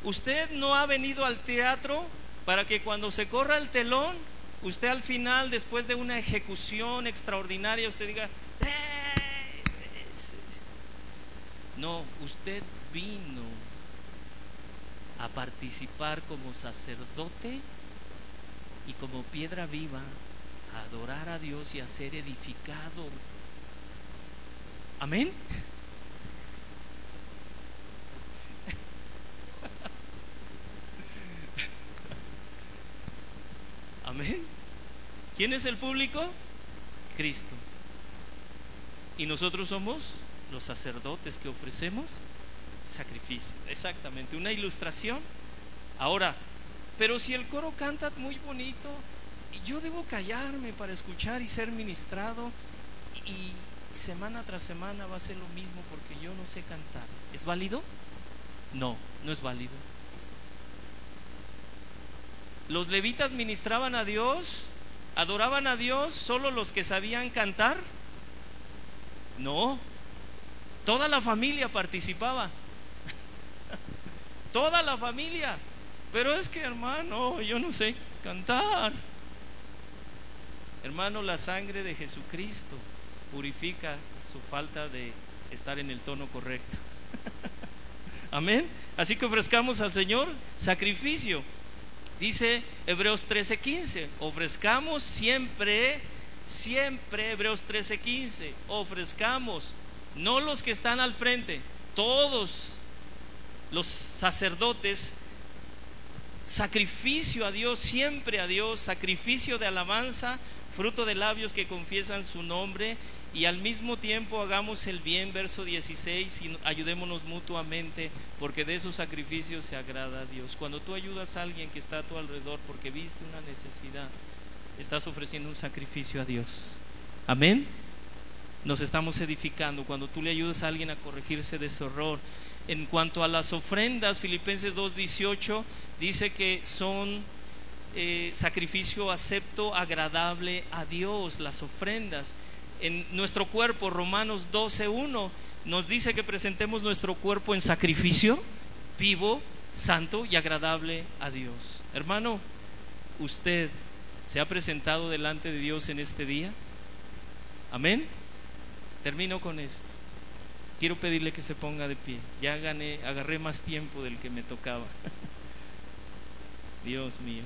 Usted no ha venido al teatro para que cuando se corra el telón, usted al final, después de una ejecución extraordinaria, usted diga, no, usted vino a participar como sacerdote y como piedra viva, a adorar a Dios y a ser edificado. Amén. Amén. ¿Quién es el público? Cristo. Y nosotros somos los sacerdotes que ofrecemos sacrificio. Exactamente, una ilustración. Ahora, pero si el coro canta muy bonito, yo debo callarme para escuchar y ser ministrado y semana tras semana va a ser lo mismo porque yo no sé cantar. ¿Es válido? No, no es válido. Los levitas ministraban a Dios, adoraban a Dios solo los que sabían cantar. No, toda la familia participaba toda la familia. Pero es que, hermano, yo no sé cantar. Hermano, la sangre de Jesucristo purifica su falta de estar en el tono correcto. Amén. Así que ofrezcamos al Señor sacrificio. Dice Hebreos 13:15, ofrezcamos siempre, siempre, Hebreos 13:15, ofrezcamos, no los que están al frente, todos los sacerdotes, sacrificio a Dios, siempre a Dios, sacrificio de alabanza, fruto de labios que confiesan su nombre y al mismo tiempo hagamos el bien, verso 16, y ayudémonos mutuamente, porque de esos sacrificios se agrada a Dios. Cuando tú ayudas a alguien que está a tu alrededor porque viste una necesidad, estás ofreciendo un sacrificio a Dios. Amén. Nos estamos edificando. Cuando tú le ayudas a alguien a corregirse de su error, en cuanto a las ofrendas, Filipenses 2.18 dice que son eh, sacrificio acepto, agradable a Dios, las ofrendas. En nuestro cuerpo, Romanos 12.1 nos dice que presentemos nuestro cuerpo en sacrificio vivo, santo y agradable a Dios. Hermano, usted se ha presentado delante de Dios en este día. Amén. Termino con esto. Quiero pedirle que se ponga de pie. Ya gané, agarré más tiempo del que me tocaba. Dios mío.